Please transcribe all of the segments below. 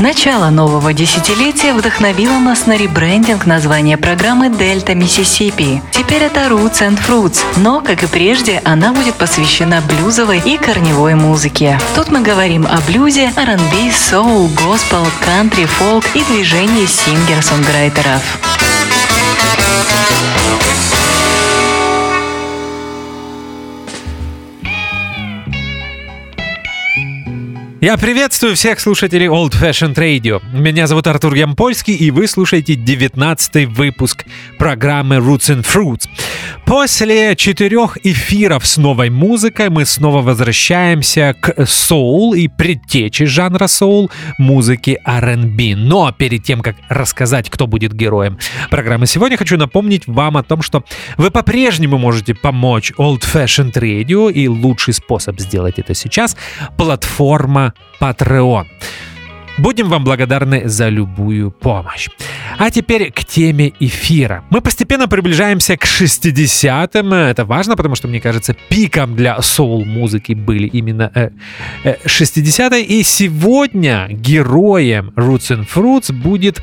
Начало нового десятилетия вдохновило нас на ребрендинг названия программы «Дельта Миссисипи». Теперь это Roots and Fruits, но, как и прежде, она будет посвящена блюзовой и корневой музыке. Тут мы говорим о блюзе, R&B, соул, госпел, кантри, фолк и движении сингер-сонграйтеров. Я приветствую всех слушателей Old Fashioned Radio. Меня зовут Артур Ямпольский, и вы слушаете 19 выпуск программы Roots and Fruits. После четырех эфиров с новой музыкой мы снова возвращаемся к соул и предтечи жанра соул музыки R&B. Но перед тем, как рассказать, кто будет героем программы сегодня, хочу напомнить вам о том, что вы по-прежнему можете помочь Old Fashioned Radio, и лучший способ сделать это сейчас — платформа Patreon. Будем вам благодарны за любую помощь. А теперь к теме эфира. Мы постепенно приближаемся к 60-м. Это важно, потому что, мне кажется, пиком для соул-музыки были именно э, э, 60-е. И сегодня героем Roots and Fruits будет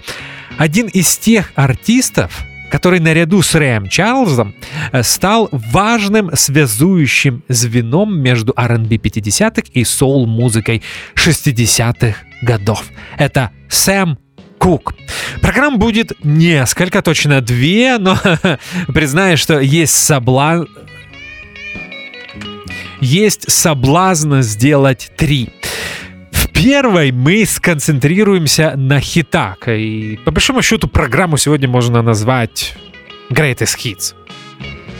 один из тех артистов, который наряду с Рэем Чарльзом э, стал важным связующим звеном между R&B 50-х и соул-музыкой 60-х годов. Это Сэм Кук. Программ будет несколько, точно две, но признаю, что есть соблазн есть соблазн сделать три первой мы сконцентрируемся на хитах. И по большому счету программу сегодня можно назвать Greatest Hits.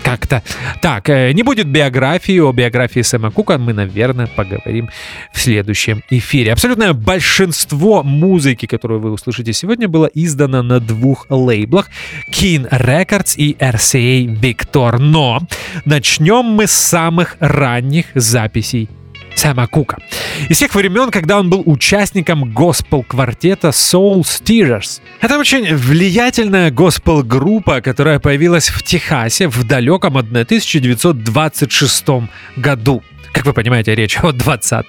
Как-то так, э, не будет биографии, о биографии Сэма Кука мы, наверное, поговорим в следующем эфире. Абсолютное большинство музыки, которую вы услышите сегодня, было издано на двух лейблах Keen Records и RCA Victor. Но начнем мы с самых ранних записей Сэма Кука. Из тех времен, когда он был участником госпел-квартета Soul Steerers. Это очень влиятельная госпел-группа, которая появилась в Техасе в далеком 1926 году. Как вы понимаете, речь о 20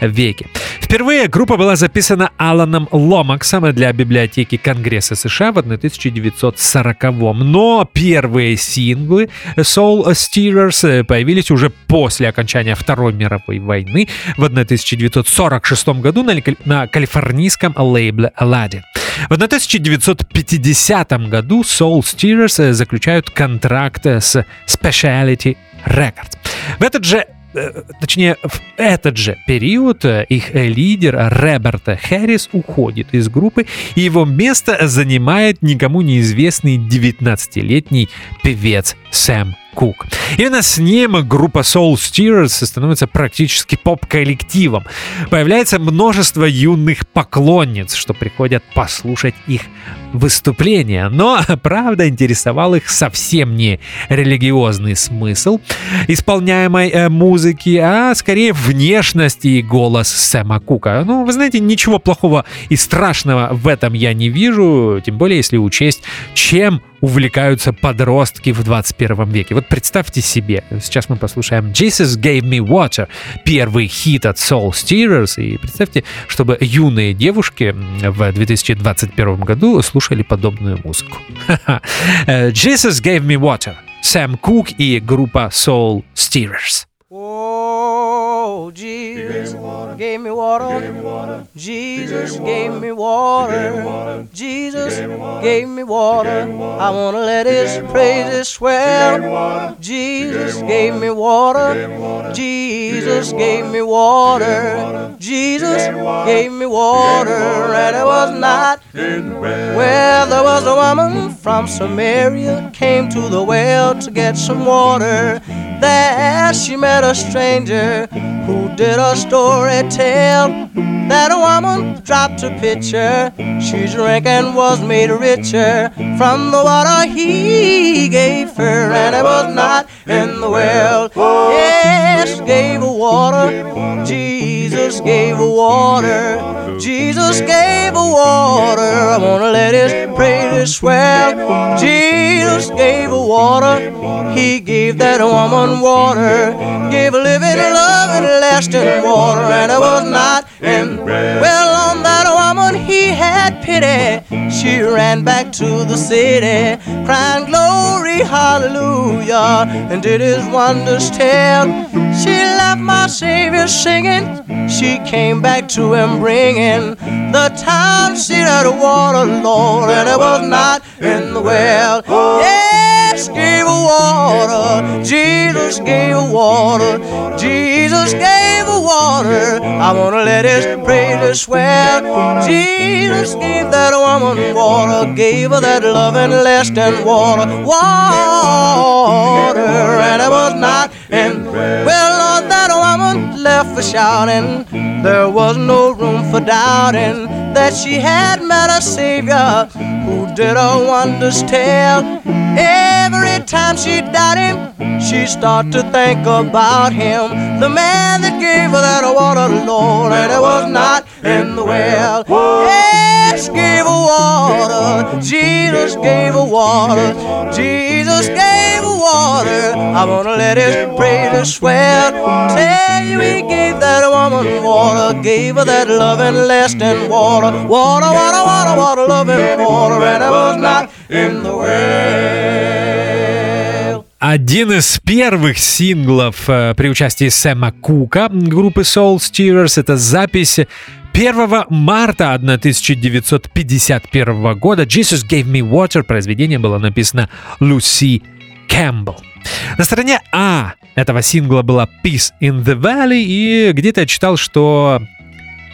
веке. Впервые группа была записана Аланом Ломаксом для библиотеки Конгресса США в 1940 но первые синглы Soul Steerers появились уже после окончания Второй мировой войны в 1946 году на, на калифорнийском лейбле Aladdin. В 1950 году Soul Steerers заключают контракт с Speciality Records. В этот же точнее, в этот же период э, их лидер Роберт Хэррис уходит из группы, и его место занимает никому неизвестный 19-летний певец Сэм Кук. Именно с ним группа Soul Steerers становится практически поп-коллективом. Появляется множество юных поклонниц, что приходят послушать их выступления. Но, правда, интересовал их совсем не религиозный смысл исполняемой э, музыки, а скорее внешность и голос Сэма Кука. Ну, вы знаете, ничего плохого и страшного в этом я не вижу, тем более если учесть, чем увлекаются подростки в 21 веке. Вот представьте себе, сейчас мы послушаем Jesus Gave Me Water, первый хит от Soul Steerers, и представьте, чтобы юные девушки в 2021 году слушали подобную музыку. Jesus Gave Me Water, Сэм Кук и группа Soul Steerers. Oh, Jesus gave me water. Jesus gave me water. Jesus gave me water. I want to let his praises swell. Jesus gave me water. Jesus gave me water. Jesus gave me water. And it was not where there was a woman from Samaria came to the well to get some water. There she met a stranger who did a story tell that a woman dropped a pitcher. She drank and was made richer from the water he gave her, and it was not in the well. Yes, gave her water. Jesus Jesus gave a water. Jesus gave a water. I wanna let his praise swell. Jesus gave a water. He gave that woman water. Gave a living, loving, lasting water. And it was not in well on that had pity. She ran back to the city, crying glory, hallelujah, and did his wonders tell. She left my Savior singing. She came back to him bringing the town seat of the water, Lord, and it was not in the well. Yes, gave a water. Jesus gave a water. Jesus gave a water. I wanna let his praises swell. Jesus gave that woman water, gave her that loving, lasting water, water, and it was not in. Well, left for shouting. There was no room for doubting that she had met a Savior who did her wonders tell. Every time she died him, she started to think about him, the man that gave her that water, Lord, and it was not in the well. Yes, gave her water. Jesus gave her water. Jesus gave her. I wanna let his praises swell. Tell you he gave that woman water, gave her that loving, lasting water, water, water, water, water, loving water, and it was not in the well. Один из первых синглов э, при участии Сэма Кука группы Soul Steerers — это запись 1 марта 1951 года «Jesus Gave Me Water» произведение было написано Люси Кэмпбелл. На стороне А этого сингла была Peace in the Valley, и где-то я читал, что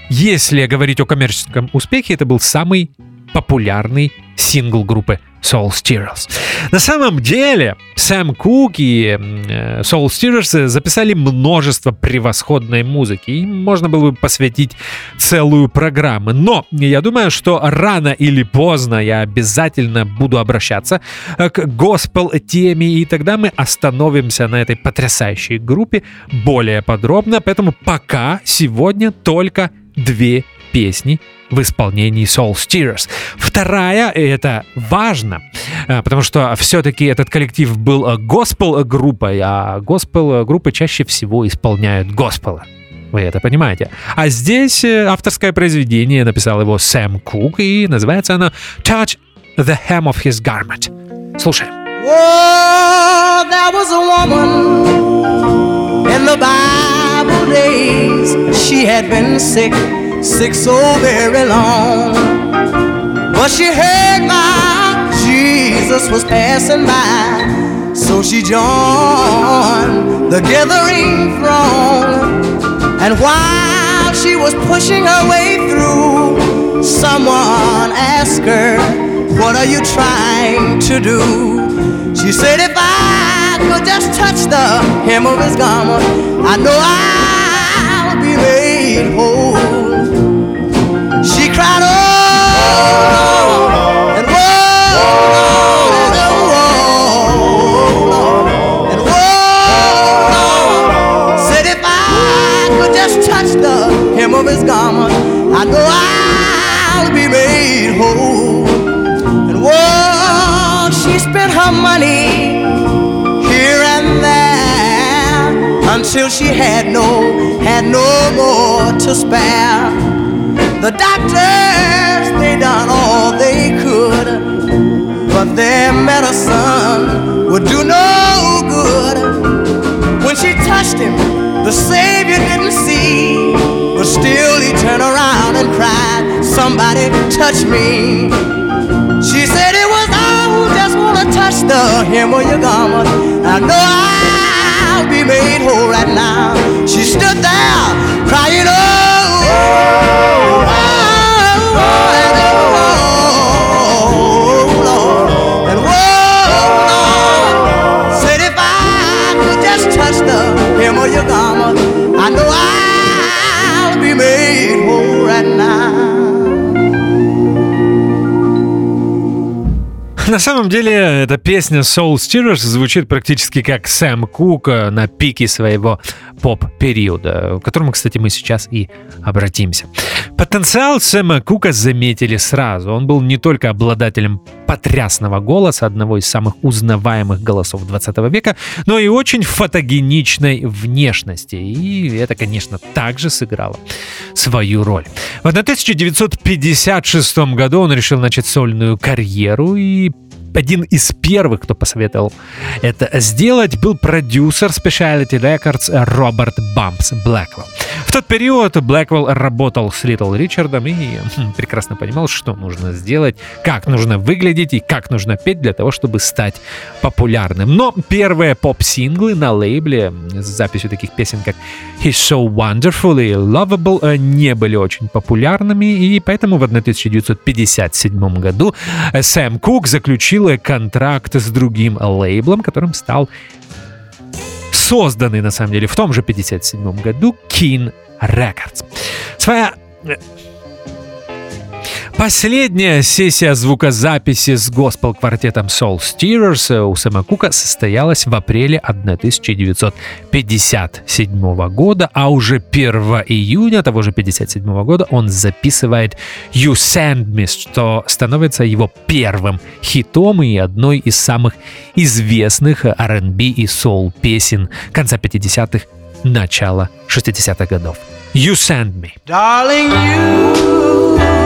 если говорить о коммерческом успехе, это был самый популярный сингл группы Soul Steerers. На самом деле, Сэм Кук и э, Soul Steerers записали множество превосходной музыки, и можно было бы посвятить целую программу. Но я думаю, что рано или поздно я обязательно буду обращаться э, к госпел-теме, и тогда мы остановимся на этой потрясающей группе более подробно. Поэтому пока сегодня только две песни в исполнении Soul Steerers. Вторая, и это важно, э, потому что все-таки этот коллектив был госпел-группой, а госпел-группы чаще всего исполняют госпела. Вы это понимаете. А здесь э, авторское произведение написал его Сэм Кук, и называется оно «Touch the hem of his garment». Слушаем. Oh, there was a woman in the Bible days. She had been sick. Sick so very long. But she heard my Jesus was passing by, so she joined the gathering throng. And while she was pushing her way through, someone asked her, What are you trying to do? She said, If I could just touch the hem of his garment, I know I'll be made whole of his garment, I know I'll be made whole. And whoa, she spent her money here and there until she had no, had no more to spare. The doctors, they done all they could, but their medicine would do no good. When she touched him, the Savior didn't see, but still he turned around and cried, Somebody touch me. She said it was I who just wanna touch the hem of your garment. I know I'll be made whole right now. She stood there crying, oh. Oh, oh, oh, and oh, your garment. I know На самом деле, эта песня Soul Stirrers звучит практически как Сэм Кук на пике своего поп-периода, к которому, кстати, мы сейчас и обратимся. Потенциал Сэма Кука заметили сразу. Он был не только обладателем потрясного голоса, одного из самых узнаваемых голосов 20 века, но и очень фотогеничной внешности. И это, конечно, также сыграло свою роль. В 1956 году он решил начать сольную карьеру и один из первых, кто посоветовал это сделать, был продюсер Specialty Records Роберт Бампс Блэквелл. В тот период Блэквелл работал с Литл Ричардом и хм, прекрасно понимал, что нужно сделать, как нужно выглядеть и как нужно петь для того, чтобы стать популярным. Но первые поп-синглы на лейбле с записью таких песен, как He's So Wonderful и Lovable, э, не были очень популярными, и поэтому в 1957 году Сэм Кук заключил контракт с другим лейблом, которым стал созданный, на самом деле, в том же 57 году Keen Records. Своя Последняя сессия звукозаписи с госпел-квартетом Soul Steerers у Сэма Кука состоялась в апреле 1957 года, а уже 1 июня того же 1957 года он записывает You Send Me, что становится его первым хитом и одной из самых известных R&B и soul песен конца 50-х, начала 60-х годов. You Send Me. Darling, you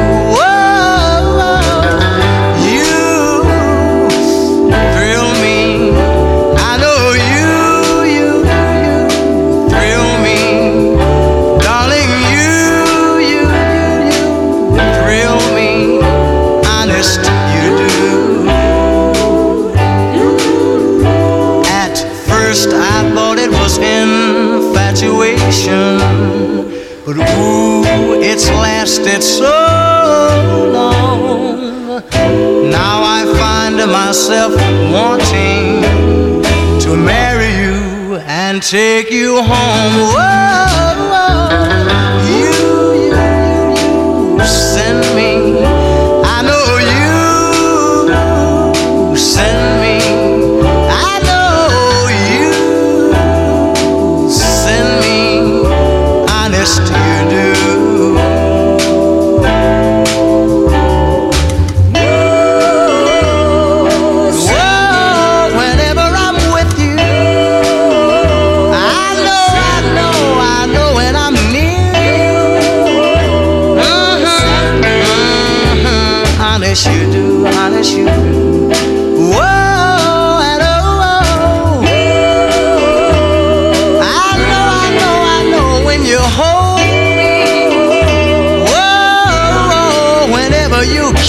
and take you home. Whoa, whoa. You, you, you send me.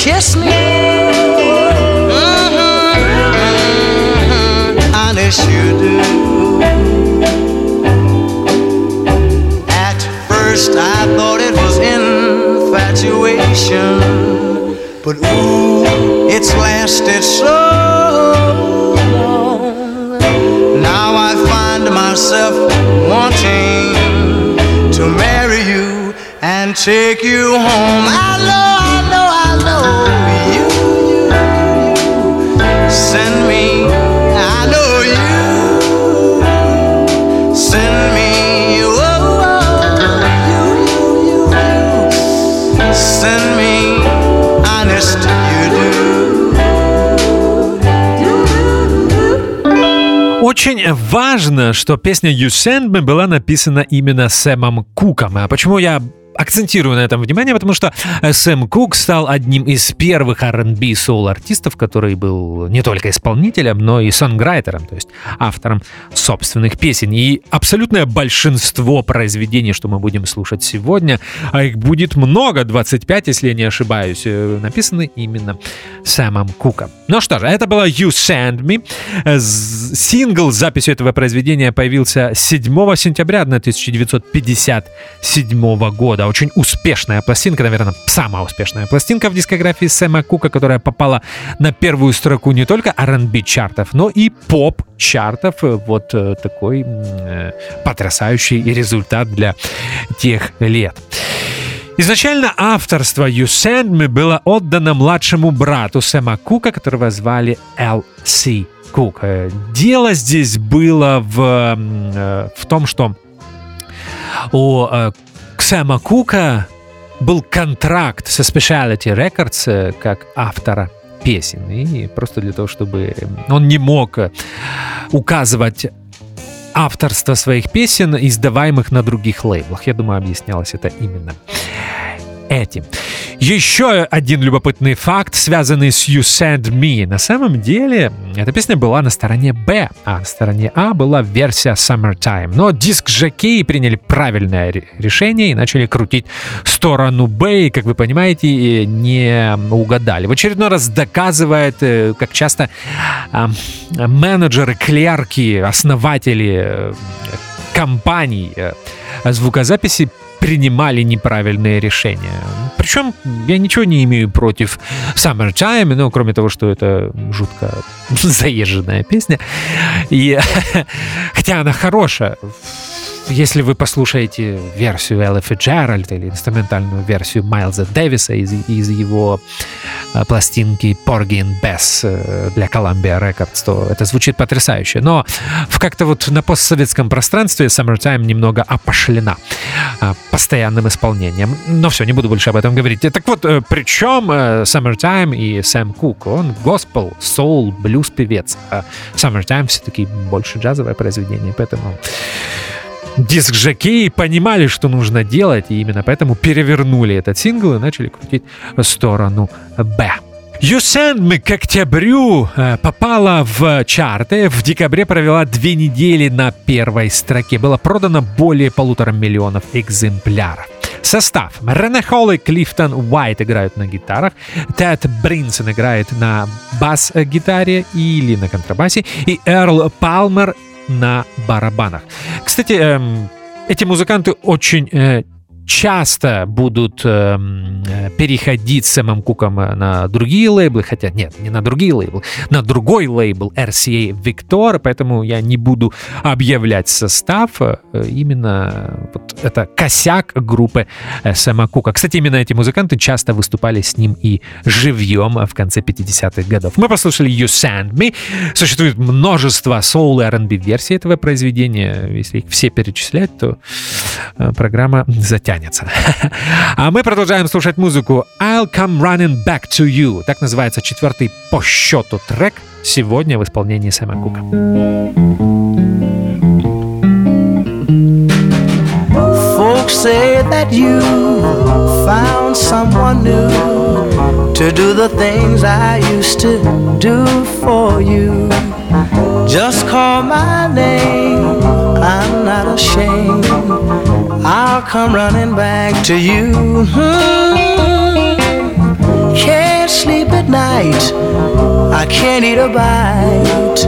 kiss me. Mm-hmm, you do. At first, I thought it was infatuation, but ooh, it's lasted so long. Now I find myself wanting to marry you and take you home. I love. Очень важно, что песня You Send Me была написана именно Сэмом Куком. А почему я акцентирую на этом внимание, потому что э, Сэм Кук стал одним из первых R&B соул-артистов, который был не только исполнителем, но и сонграйтером, то есть автором собственных песен. И абсолютное большинство произведений, что мы будем слушать сегодня, а их будет много, 25, если я не ошибаюсь, э, написаны именно Сэмом Куком. Ну что же, это была You Send Me. Э, сингл с записью этого произведения появился 7 сентября 1957 года года. Очень успешная пластинка, наверное, самая успешная пластинка в дискографии Сэма Кука, которая попала на первую строку не только R&B чартов, но и поп чартов. Вот такой потрясающий результат для тех лет. Изначально авторство You Send Me было отдано младшему брату Сэма Кука, которого звали Л.С. Кук. Э, дело здесь было в, э, в том, что у э, Сэма Кука был контракт со Speciality Records как автора песен. И просто для того, чтобы он не мог указывать авторство своих песен, издаваемых на других лейблах. Я думаю, объяснялось это именно этим. Еще один любопытный факт, связанный с You Send Me. На самом деле, эта песня была на стороне Б, а на стороне А была версия Summertime. Но диск Жакей приняли правильное решение и начали крутить сторону Б, и, как вы понимаете, не угадали. В очередной раз доказывает, э, как часто менеджеры, клерки, основатели э, компаний э, звукозаписи принимали неправильные решения. Причем я ничего не имею против Summertime, ну, кроме того, что это жутко заезженная песня. И, хотя она хорошая, если вы послушаете версию Эллы Фиджеральд или инструментальную версию Майлза Дэвиса из, из его э, пластинки Porgy and Bess э, для Columbia Records, то это звучит потрясающе. Но в как-то вот на постсоветском пространстве Summertime немного опошлена э, постоянным исполнением. Но все, не буду больше об этом говорить. Так вот, причем Summertime и Сэм Кук, он госпел, соул, блюз певец. А Summertime все-таки больше джазовое произведение, поэтому диск-жокеи понимали, что нужно делать, и именно поэтому перевернули этот сингл и начали крутить сторону Б. You Send Me к октябрю э, попала в чарты. В декабре провела две недели на первой строке. Было продано более полутора миллионов экземпляров. Состав. Рене Холл и Клифтон Уайт играют на гитарах. Тед Бринсон играет на бас-гитаре или на контрабасе. И Эрл Палмер на барабанах. Кстати, эм, эти музыканты очень э, часто будут э, переходить с Сэмом Куком э, на другие лейблы, хотя нет, не на другие лейблы, на другой лейбл RCA Victor, поэтому я не буду объявлять состав. Э, именно вот это косяк группы э, Сэма Кука. Кстати, именно эти музыканты часто выступали с ним и живьем в конце 50-х годов. Мы послушали You Send Me. Существует множество соул и R&B версий этого произведения. Если их все перечислять, то программа затянется тянется. А мы продолжаем слушать музыку I'll Come Running Back to You. Так называется четвертый по счету трек сегодня в исполнении Сэма Кука. Folks say that you found someone new to do the things I used to do for you. Just call my name, I'm not ashamed. I'll come running back to you. Hmm. Can't sleep at night, I can't eat a bite.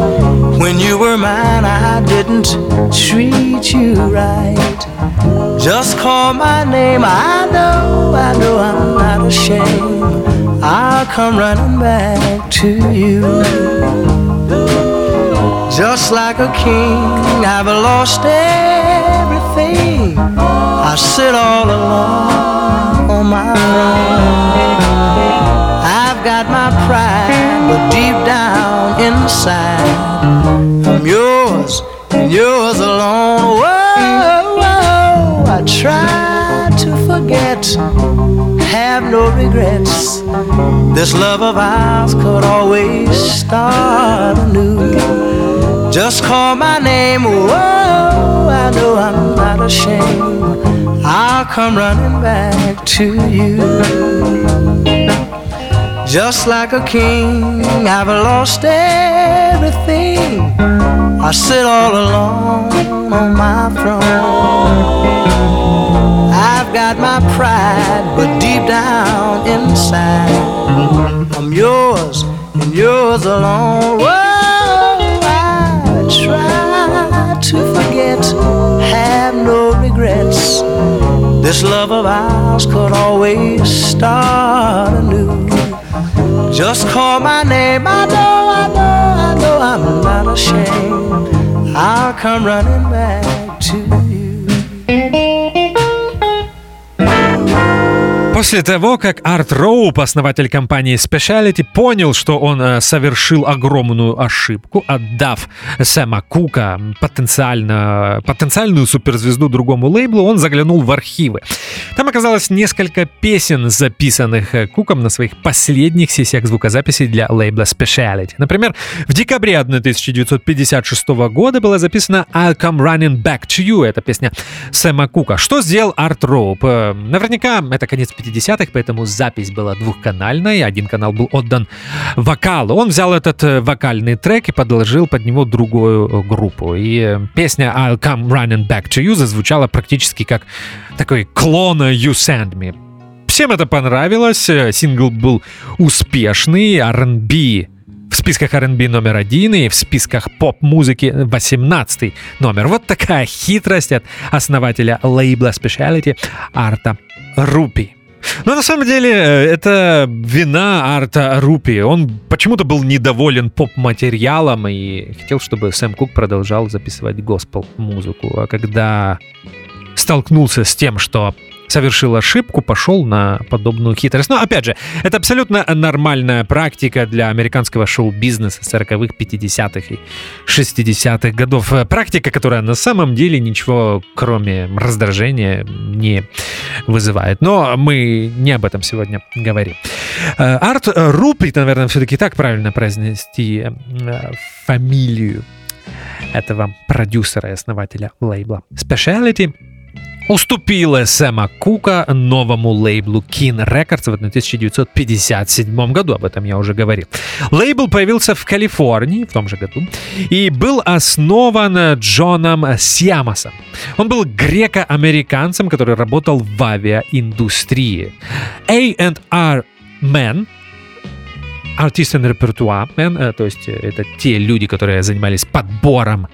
When you were mine, I didn't treat you right. Just call my name, I know, I know I'm not ashamed. I'll come running back to you. Just like a king, I've lost everything. I sit all alone on my throne. I've got my pride, but deep down inside, I'm yours and yours alone. Whoa, whoa, I try to forget, have no regrets. This love of ours could always start anew. Just call my name, whoa, I know I'm not ashamed. I'll come running back to you. Just like a king, I've lost everything. I sit all alone on my throne. I've got my pride, but deep down inside, I'm yours and yours alone. Whoa regrets. This love of ours could always start anew. Just call my name, I know, I know, I know I'm not ashamed. I'll come running back to you. После того, как Арт Роуп, основатель компании Speciality, понял, что он э, совершил огромную ошибку, отдав Сэма Кука, потенциально, потенциальную суперзвезду другому лейблу, он заглянул в архивы. Там оказалось несколько песен, записанных э, Куком на своих последних сессиях звукозаписи для лейбла Speciality. Например, в декабре 1956 года была записана I'll Come Running Back to You, это песня Сэма Кука. Что сделал Арт Роуп? Э, наверняка это конец 50-х, поэтому запись была двухканальной, один канал был отдан вокалу. Он взял этот э, вокальный трек и подложил под него другую э, группу. И э, песня I'll Come Running Back to You зазвучала практически как такой клон You Send Me. Всем это понравилось, сингл был успешный, R&B в списках R&B номер один и в списках поп-музыки 18 номер. Вот такая хитрость от основателя лейбла Speciality Арта Рупи. Но на самом деле э, это вина Арта Рупи. Он почему-то был недоволен поп-материалом и хотел, чтобы Сэм Кук продолжал записывать госпел-музыку. А когда столкнулся с тем, что совершил ошибку, пошел на подобную хитрость. Но, опять же, это абсолютно нормальная практика для американского шоу-бизнеса 40-х, 50-х и 60-х годов. Практика, которая на самом деле ничего, кроме раздражения, не вызывает. Но мы не об этом сегодня говорим. Э, Арт Руприт, наверное, все-таки так правильно произнести э, фамилию этого продюсера и основателя лейбла Speciality уступила Сэма Кука новому лейблу Kin Records в 1957 году, об этом я уже говорил. Лейбл появился в Калифорнии в том же году и был основан Джоном Сиамасом. Он был греко-американцем, который работал в авиаиндустрии. A&R Man Artist and Repertoire Man, то есть это те люди, которые занимались подбором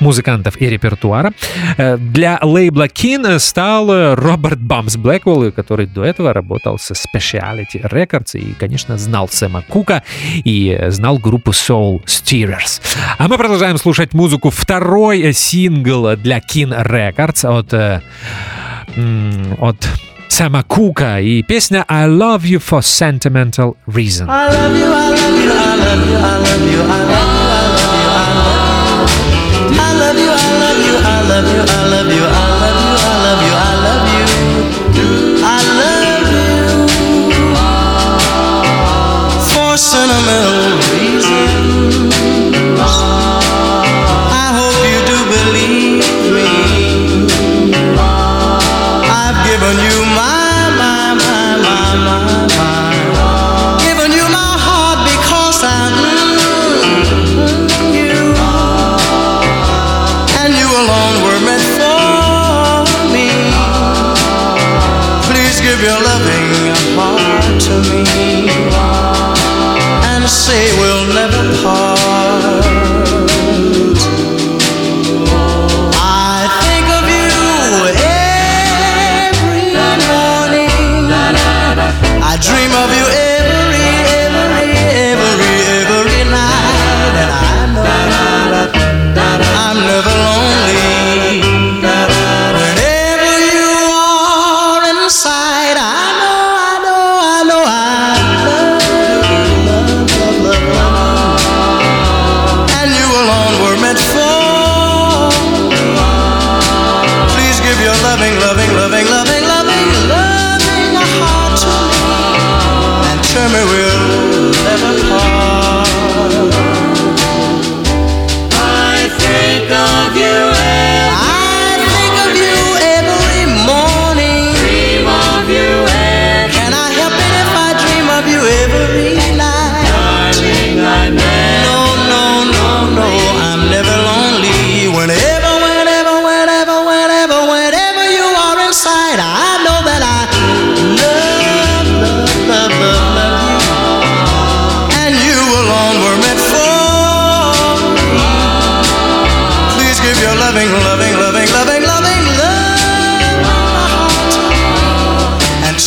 музыкантов и репертуара. Э, для лейбла Kin стал Роберт Бамс Блэквелл, который до этого работал со Speciality Records и, конечно, знал Сэма Кука и знал группу Soul Steerers. А мы продолжаем слушать музыку. Второй сингл для Kin Records от, э, от Сэма Кука и песня I Love You for Sentimental Reason. I love you, I love you, I love you, I love you, I love you. Love you, I love you, I love you, I love you, I love you. I love you for sentimental reasons. I hope you do believe me. I've given you say we'll never part.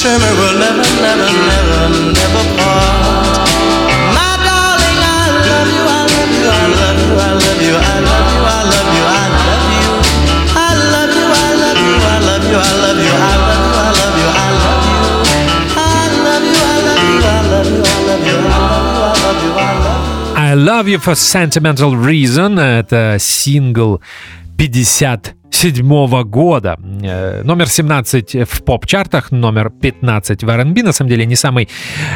and me will never, never, never, never part. My darling, I love you, I love you, I love you, I love you, I love you, I love you, I love you. I love you, I love you, I love you, I love you, I love you, I love you, I love you. I love you, I love you, I love you, I love you, I love you, I love you, I love you. I Love You for Sentimental Reason. Это сингл 57 года. Э, Номер 17 в поп-чартах, номер 15 в R&B. На самом деле не, самый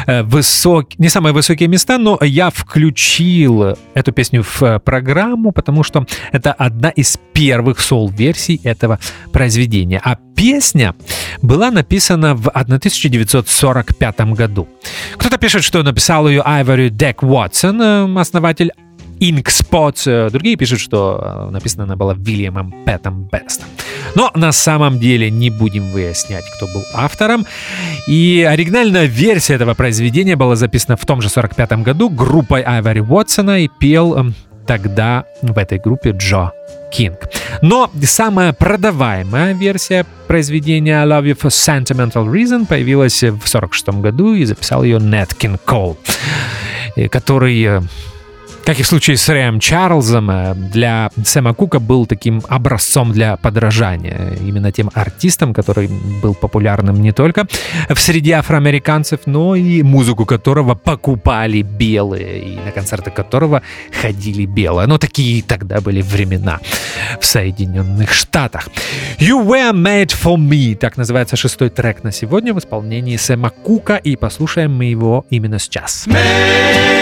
э, высок... не самые высокие места, но я включил эту песню в э, программу, потому что это одна из первых сол-версий этого произведения. А песня была написана в 1945 году. Кто-то пишет, что написал ее Айвори Дек Уотсон, основатель Ink Spots. Э, Другие пишут, что э, написана она была Вильямом Пэтом Бестом. Но на самом деле не будем выяснять, кто был автором. И оригинальная версия этого произведения была записана в том же 45 году группой Айвори Уотсона и пел эм, тогда в этой группе Джо Кинг. Но самая продаваемая версия произведения I Love You for Sentimental Reason появилась в 46 году и записал ее Нет Кинг Кол, который э, как и в случае с Рэем Чарльзом, э, для Сэма Кука был таким образцом для подражания. Именно тем артистом, который был популярным не только в среде афроамериканцев, но и музыку которого покупали белые, и на концерты которого ходили белые. Но такие тогда были времена в Соединенных Штатах. You Were Made For Me, так называется шестой трек на сегодня в исполнении Сэма Кука, и послушаем мы его именно сейчас. Made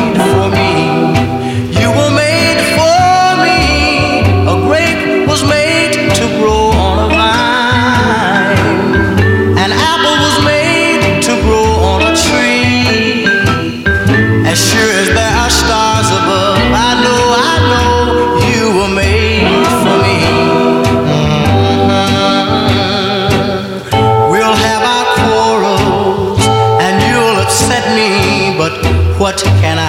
what can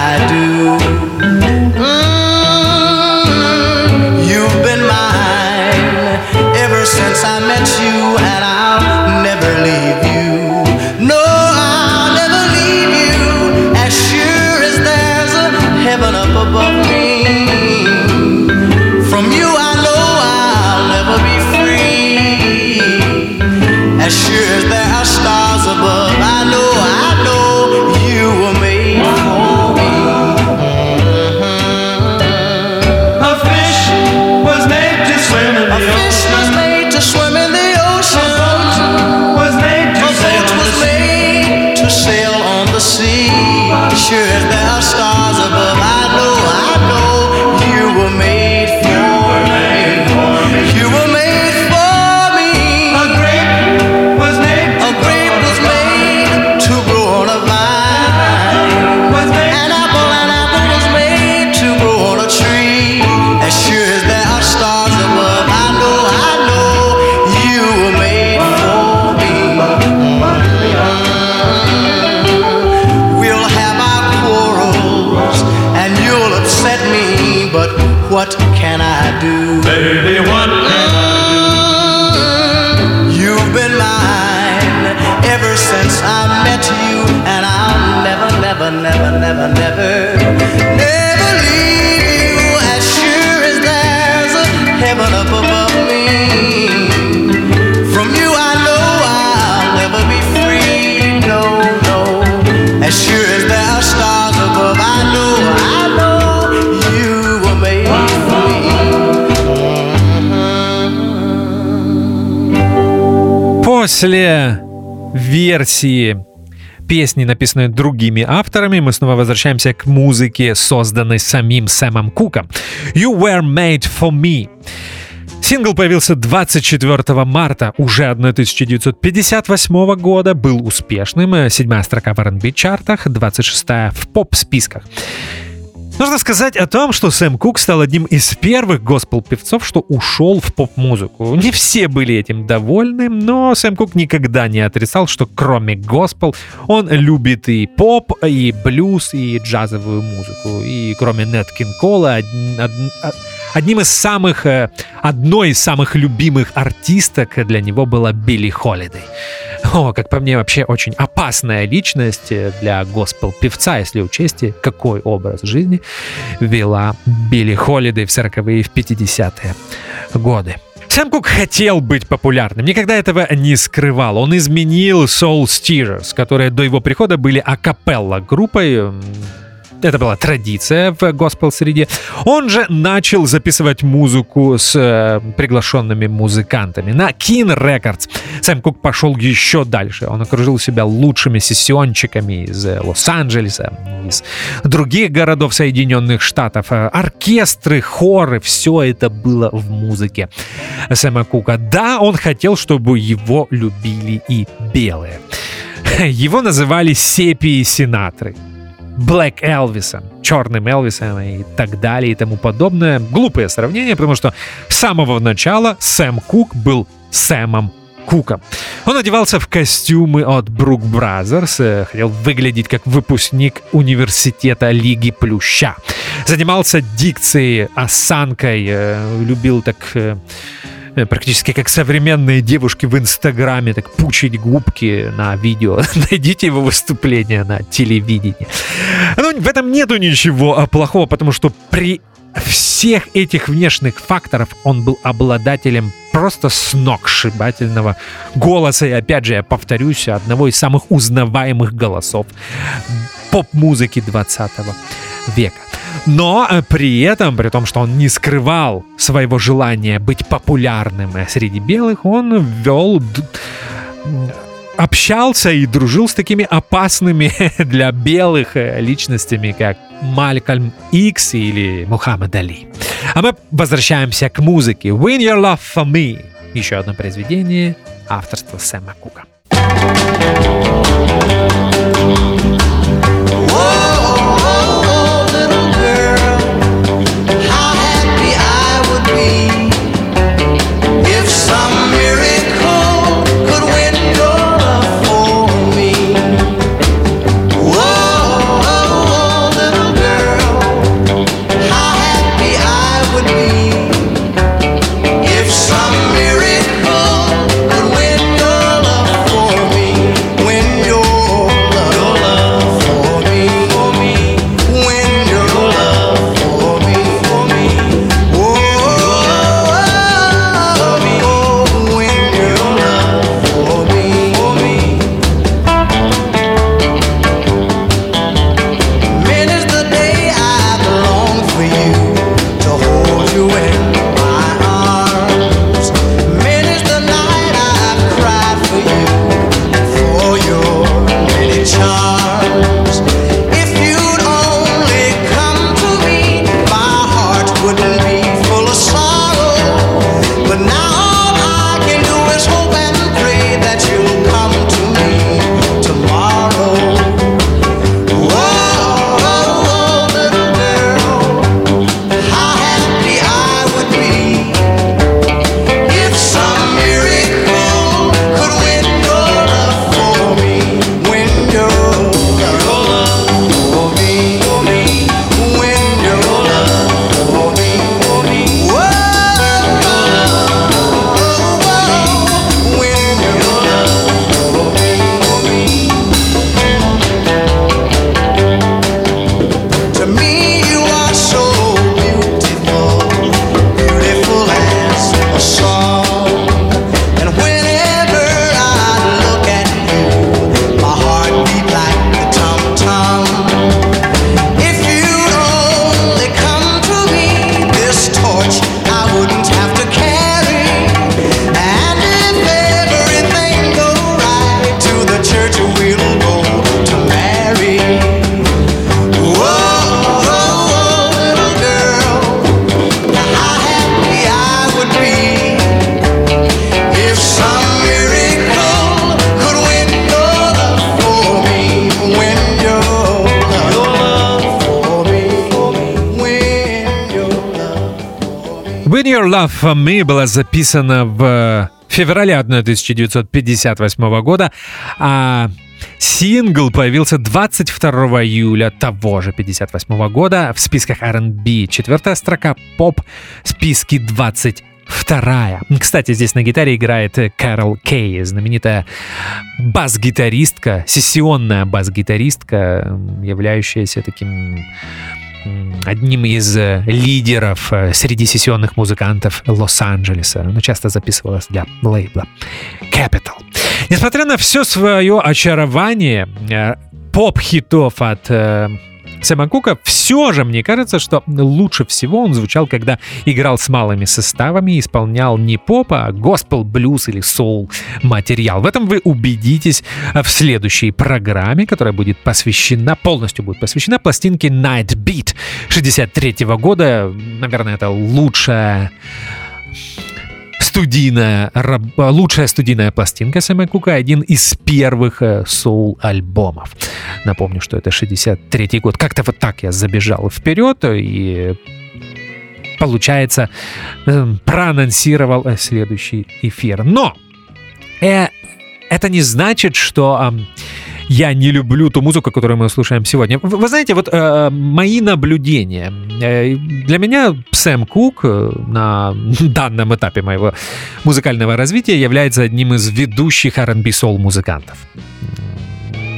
После версии песни, написанной другими авторами, мы снова возвращаемся к музыке, созданной самим Сэмом Куком. You Were Made For Me. Сингл появился 24 марта уже 1958 года, был успешным, седьмая строка в R&B чартах, 26 в поп-списках. Нужно сказать о том, что Сэм Кук стал одним из первых госпел-певцов, что ушел в поп-музыку. Не все были этим довольны, но Сэм Кук никогда не отрицал, что кроме госпел он любит и поп, и блюз, и джазовую музыку. И кроме Неткин Кола, одним из самых, э, одной из самых любимых артисток для него была Билли Холидей. О, как по мне, вообще очень опасная личность э, для госпел-певца, если учесть, какой образ жизни вела Билли Холидей в 40-е и в 50-е годы. Сэм Кук хотел быть популярным, никогда этого не скрывал. Он изменил Soul Steerers, которые до его прихода были акапелла группой, это была традиция в госпел-среде. Он же начал записывать музыку с э, приглашенными музыкантами на Kin Records. Сэм Кук пошел еще дальше. Он окружил себя лучшими сессиончиками из Лос-Анджелеса, из других городов Соединенных Штатов. Оркестры, хоры, все это было в музыке Сэма Кука. Да, он хотел, чтобы его любили и белые. Его называли Sepia Sinatra, Black Элвисом, черным Элвисом и так далее и тому подобное. Глупое сравнение, потому что с самого начала Сэм Кук был Сэмом Куком. Он одевался в костюмы от Brooks Brothers, э, хотел выглядеть как выпускник университета Лиги Плюща. Занимался дикцией, осанкой, э, любил так Э, практически как современные девушки в Инстаграме, так пучить губки на видео. Найдите его выступление на телевидении. Ну, в этом нету ничего плохого, потому что при всех этих внешних факторов он был обладателем просто сногсшибательного голоса. И опять же, я повторюсь, одного из самых узнаваемых голосов поп-музыки 20 века. Но э, при этом, при том, что он не скрывал своего желания быть популярным э, среди белых, он вел общался и дружил с такими опасными для белых э, личностями, как Малькольм Икс или Мухаммад Али. А мы возвращаемся к музыке. Win Your Love For Me. Еще одно произведение авторства Сэма Кука. Your Love for Me была записана в феврале 1958 года, а Сингл появился 22 июля того же 58 года в списках R&B. Четвертая строка поп 20 вторая. Кстати, здесь на гитаре играет Кэрол Кей, знаменитая бас-гитаристка, сессионная бас-гитаристка, являющаяся таким одним из э, лидеров э, среди сессионных музыкантов Лос-Анджелеса. Она часто записывалась для лейбла Capital. Несмотря на все свое очарование э, поп-хитов от Сэма Кука, все же мне кажется, что лучше всего он звучал, когда играл с малыми составами, исполнял не поп, а госпел, блюз или соул материал. В этом вы убедитесь в следующей программе, которая будет посвящена, полностью будет посвящена пластинке Night Beat 63 года. Наверное, это лучшая студийная, лучшая студийная пластинка Сэма Кука, один из первых э, соул-альбомов. Напомню, что это 63 год. Как-то вот так я забежал вперед и получается, эм, проанонсировал э, следующий эфир. Но э, это не значит, что я не люблю ту музыку, которую мы слушаем сегодня. Вы, вы знаете, вот э, мои наблюдения. Э, для меня Сэм Кук э, на данном этапе моего музыкального развития является одним из ведущих R&B сол музыкантов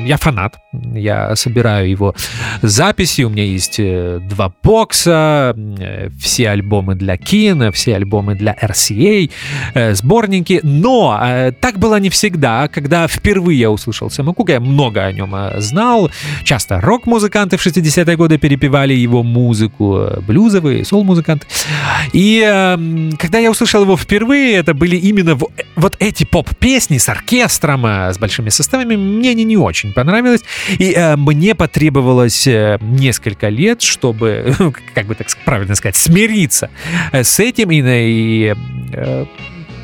я фанат, я собираю его записи, у меня есть э, два бокса, э, все альбомы для кино, все альбомы для RCA, э, сборники, но так было не всегда, когда впервые я услышал Сэма Кука, я много о нем знал, часто рок-музыканты в 60-е годы перепевали его музыку, блюзовые, сол-музыканты, и когда я услышал его впервые, это были именно вот эти поп-песни с оркестром, с большими составами, мне они не очень понравилось. И э, мне потребовалось э, несколько лет, чтобы, как бы так правильно сказать, смириться э, с этим и, и э,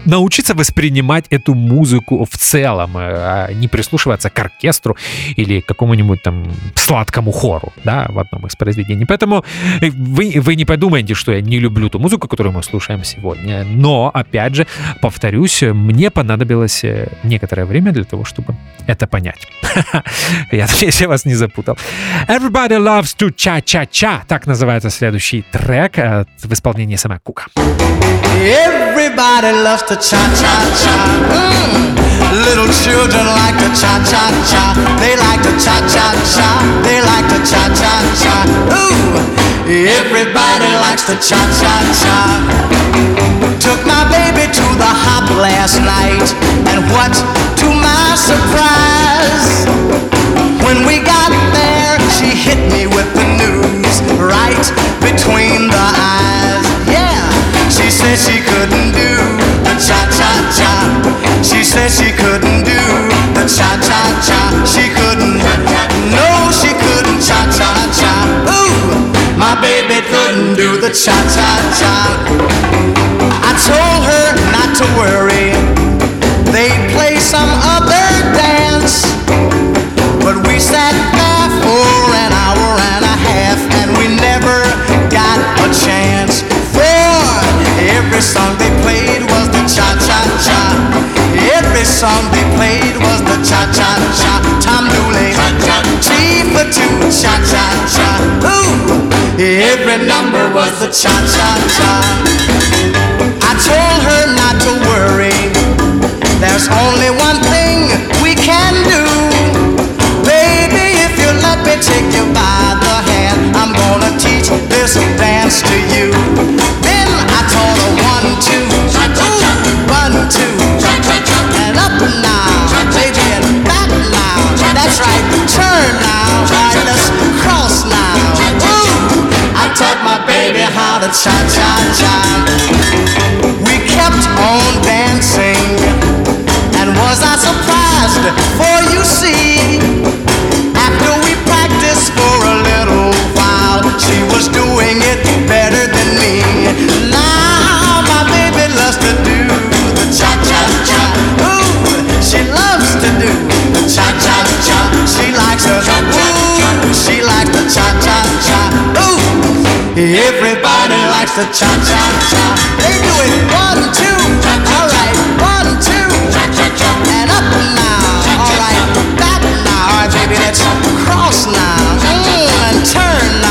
научиться воспринимать эту музыку в целом, э, а не прислушиваться к оркестру или какому-нибудь там сладкому хору, да, в одном из произведений. Поэтому э, вы, вы не подумайте, что я не люблю ту музыку, которую мы слушаем сегодня. Но, опять же, повторюсь, мне понадобилось э, некоторое время для того, чтобы это понять. Я надеюсь, я вас не запутал. Everybody loves to cha-cha-cha. Так называется следующий трек в исполнении Сэма Кука. Everybody loves to cha-cha-cha. Mm. Little children like to cha-cha-cha. They like to cha-cha-cha. They like to cha-cha-cha. Ooh, everybody likes to cha-cha-cha. Took my baby to the hop last night, and what to my surprise, when we got there, she hit me with the news right between the eyes. Yeah, she said she the cha-cha-cha. She said she couldn't do the cha-cha-cha. She couldn't, no, she couldn't cha-cha-cha. Ooh, my baby couldn't do the cha-cha-cha. I told her not to worry. They'd play some other dance. But we sat song they played was the cha-cha-cha. Tom Dooley, T for two, cha-cha-cha. Ooh, every number was the cha-cha-cha. I told her not to worry. There's only one thing we can do. Baby, if you let me take you by the hand, I'm gonna teach this dance baby how to cha cha cha. We kept on dancing, and was I surprised? For you see, after we practiced for a little while, she was doing it better than me. Now my baby loves to do the cha cha cha. Ooh, she loves to do the cha cha cha. She likes the ooh, she likes the cha cha cha. Ooh, Everybody likes to cha cha cha. They do it one two. All right, one two. Cha cha cha. And up now. All right, back now. All right, baby, let's cross now. Mm, and turn now.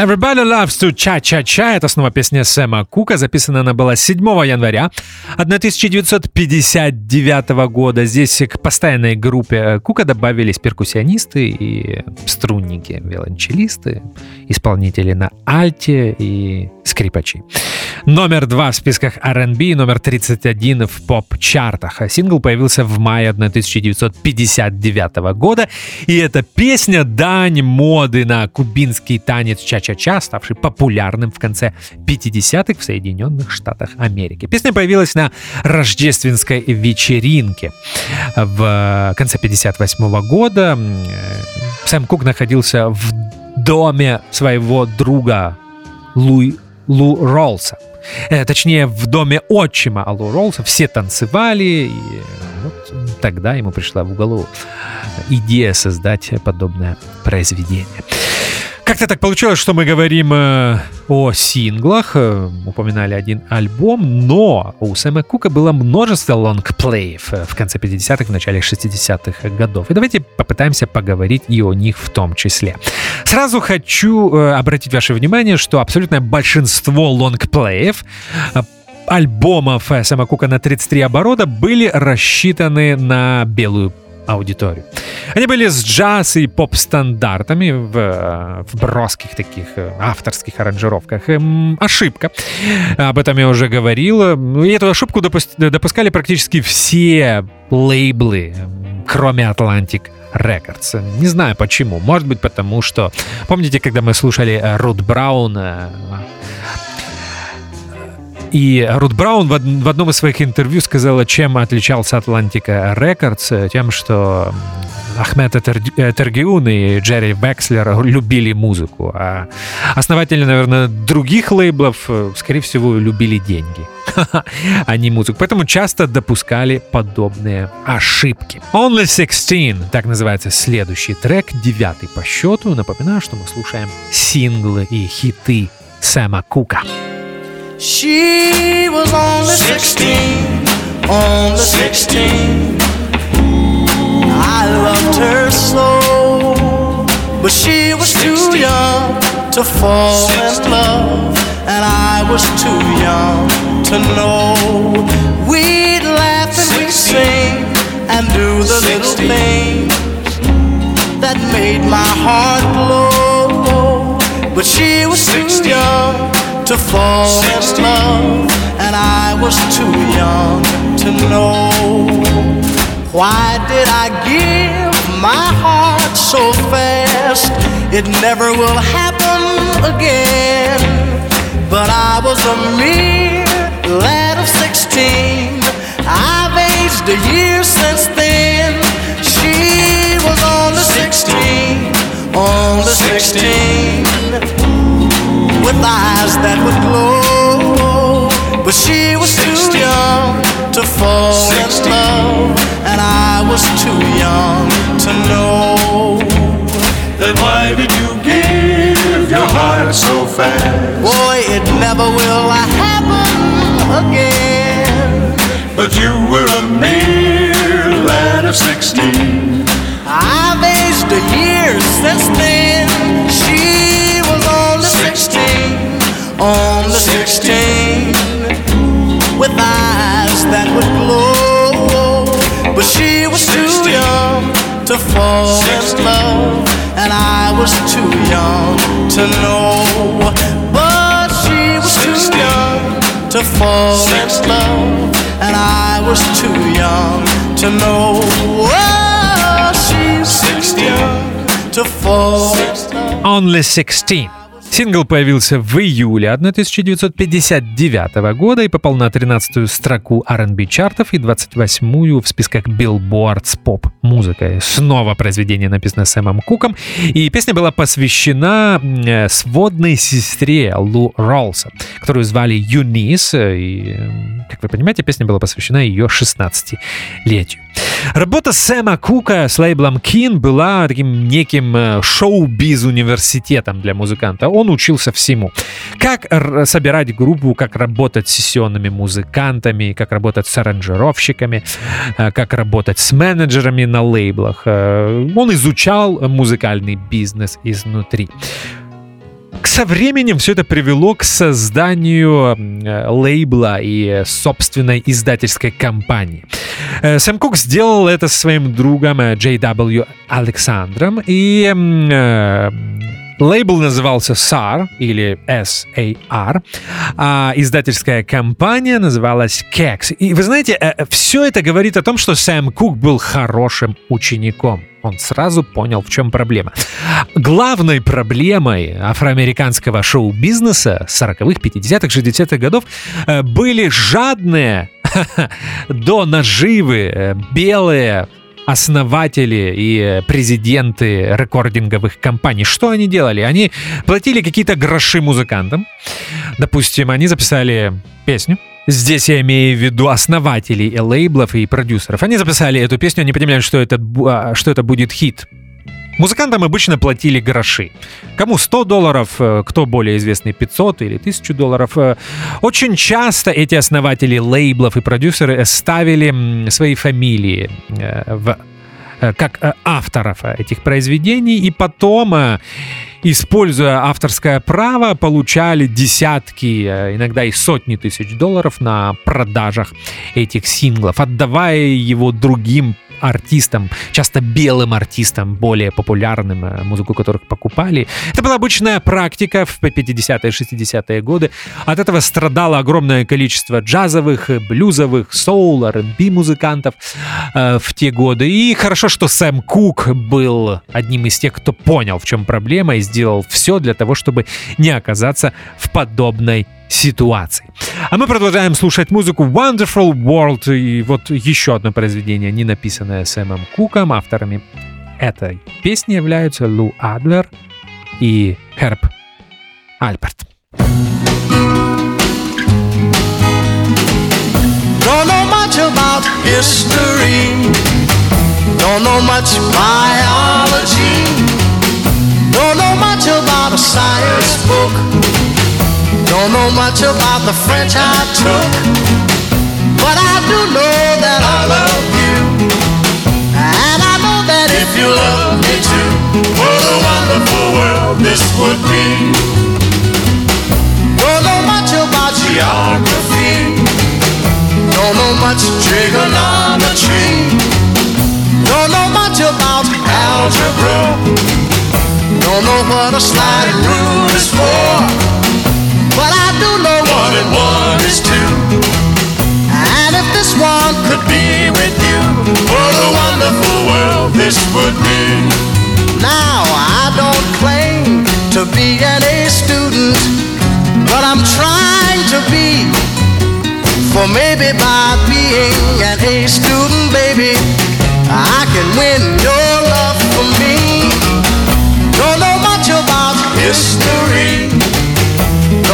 Everybody loves to cha-cha-cha. Это снова песня Сэма Кука. Записана она была 7 января 1959 года. Здесь к постоянной группе Кука добавились перкуссионисты и струнники, виолончелисты, исполнители на альте и скрипачи. Номер два в списках R&B, номер 31 в поп-чартах. Сингл появился в мае 1959 года, и эта песня дань моды на кубинский танец ча-ча-ча, ставший популярным в конце 50-х в Соединенных Штатах Америки. Песня появилась на рождественской вечеринке в конце 58 года. Сэм Кук находился в доме своего друга Луи Лу Ролса. Э, точнее, в доме отчима Аллу Ролса все танцевали, и вот тогда ему пришла в голову идея создать подобное произведение. Как-то так получилось, что мы говорим э, о синглах, э, упоминали один альбом, но у Сэма Кука было множество лонгплеев э, в конце 50-х, в начале 60-х годов. И давайте попытаемся поговорить и о них в том числе. Сразу хочу э, обратить ваше внимание, что абсолютное большинство лонгплеев э, альбомов э, Сэма Кука на 33 оборота были рассчитаны на белую аудиторию. Они были с джаз и поп-стандартами в, э, в броских таких э, авторских аранжировках. Эм, ошибка. Об этом я уже говорил. И эту ошибку допус- допускали практически все лейблы, эм, кроме Atlantic Records. Не знаю почему. Может быть потому, что... Помните, когда мы слушали э, Рут Браун, э, и Рут Браун в, од- в одном из своих интервью сказала, чем отличался Atlantic Records, э, тем, что Ахмет Эртегюн и Джерри Векслер любили музыку, а основатели, наверное, других лейблов, э, скорее всего, любили деньги, а не музыку. Поэтому часто допускали подобные ошибки. Only 16, так называется следующий трек, девятый по счету. Напоминаю, что мы слушаем синглы и хиты Сэма Кука. She was only 16, only 16. I loved her so, but she was too young to fall in love, and I was too young to know. We'd laugh and we'd sing and do the little things that made my heart glow. But she was too young to fall in love, and I was too young to know. Why did I give my heart so fast? It never will happen again. But I was a mere lad of 16. I've aged a year since then. She was only 16, only 16 with eyes that would glow. But she was too young to fall in love, and I was too young to know. Then why did you give your heart so fast? Boy, it never will happen again. But you were a mere lad of 16. I've aged a year since then. She 16, only 16, with eyes that would glow. But she was too young to fall in love, and I was too young to know. But she was too young to fall in love, and I was too young to know. Oh, she's too young to fall in love. Only 16. Сингл появился в июле 1959 года и попал на 13-ю строку R&B чартов и 28-ю в списках Billboard с поп-музыкой. Снова произведение написано Сэмом Куком, и песня была посвящена э, сводной сестре Лу Ролса, которую звали Юнис, и Как вы понимаете, песня была посвящена ее 16-летию. Работа Сэма Кука с лейблом Кин была таким неким э, шоу-биз-университетом для музыканта. Он учился всему. Как собирать группу, как работать с сессионными музыкантами, как работать с аранжировщиками, э, как работать с менеджерами на лейблах. Э, он изучал музыкальный бизнес изнутри. Со временем все это привело к созданию э, лейбла и собственной издательской компании. Э, Сэм Кук сделал это со своим другом J.W. Э, Александром, и Лейбл назывался SAR или SAR, а издательская компания называлась Kex. И вы знаете, все это говорит о том, что Сэм Кук был хорошим учеником. Он сразу понял, в чем проблема. Главной проблемой афроамериканского шоу-бизнеса 40-х, 50-х, 60-х годов э, были жадные до наживы э, белые основатели и президенты рекординговых компаний. Что они делали? Они платили какие-то гроши музыкантам. Допустим, они записали песню, Здесь я имею в виду основателей лейблов и продюсеров. Они записали эту песню, они понимали, что это, а, что это будет хит. Музыкантам обычно платили гроши. Кому 100 долларов, э, кто более известный 500 или 1000 долларов. Э, очень часто эти основатели лейблов и продюсеры ставили свои фамилии э, в как авторов этих произведений, и потом используя авторское право, получали десятки, э, иногда и сотни тысяч долларов на продажах этих синглов, отдавая его другим артистам, часто белым артистам, более популярным, э, музыку которых покупали. Это была обычная практика в 50-е, 60-е годы. От этого страдало огромное количество джазовых, блюзовых, соул, R&B музыкантов э, в те годы. И хорошо, что Сэм Кук был одним из тех, кто понял, в чем проблема, и сделал все для того, чтобы не оказаться в подобной ситуаций. А мы продолжаем слушать музыку Wonderful World и вот еще одно произведение, не написанное Сэмом Куком. Авторами этой песни являются Лу Адлер и Херб Альберт. Don't know much about history. Don't know much biology. Don't know much about a science book. Don't know much about the French I took, but I do know that I love you. And I know that if you love me too, what a wonderful world this would be. Don't know much about geography. Don't know much trigonometry. Don't know much about algebra. Don't know what a sliding rule is for. But I do know one and one is two. And if this one could be with you, what a wonderful world this would be. Now I don't claim to be an A student, but I'm trying to be. For maybe by being an A student, baby, I can win your love for me. Don't know much about history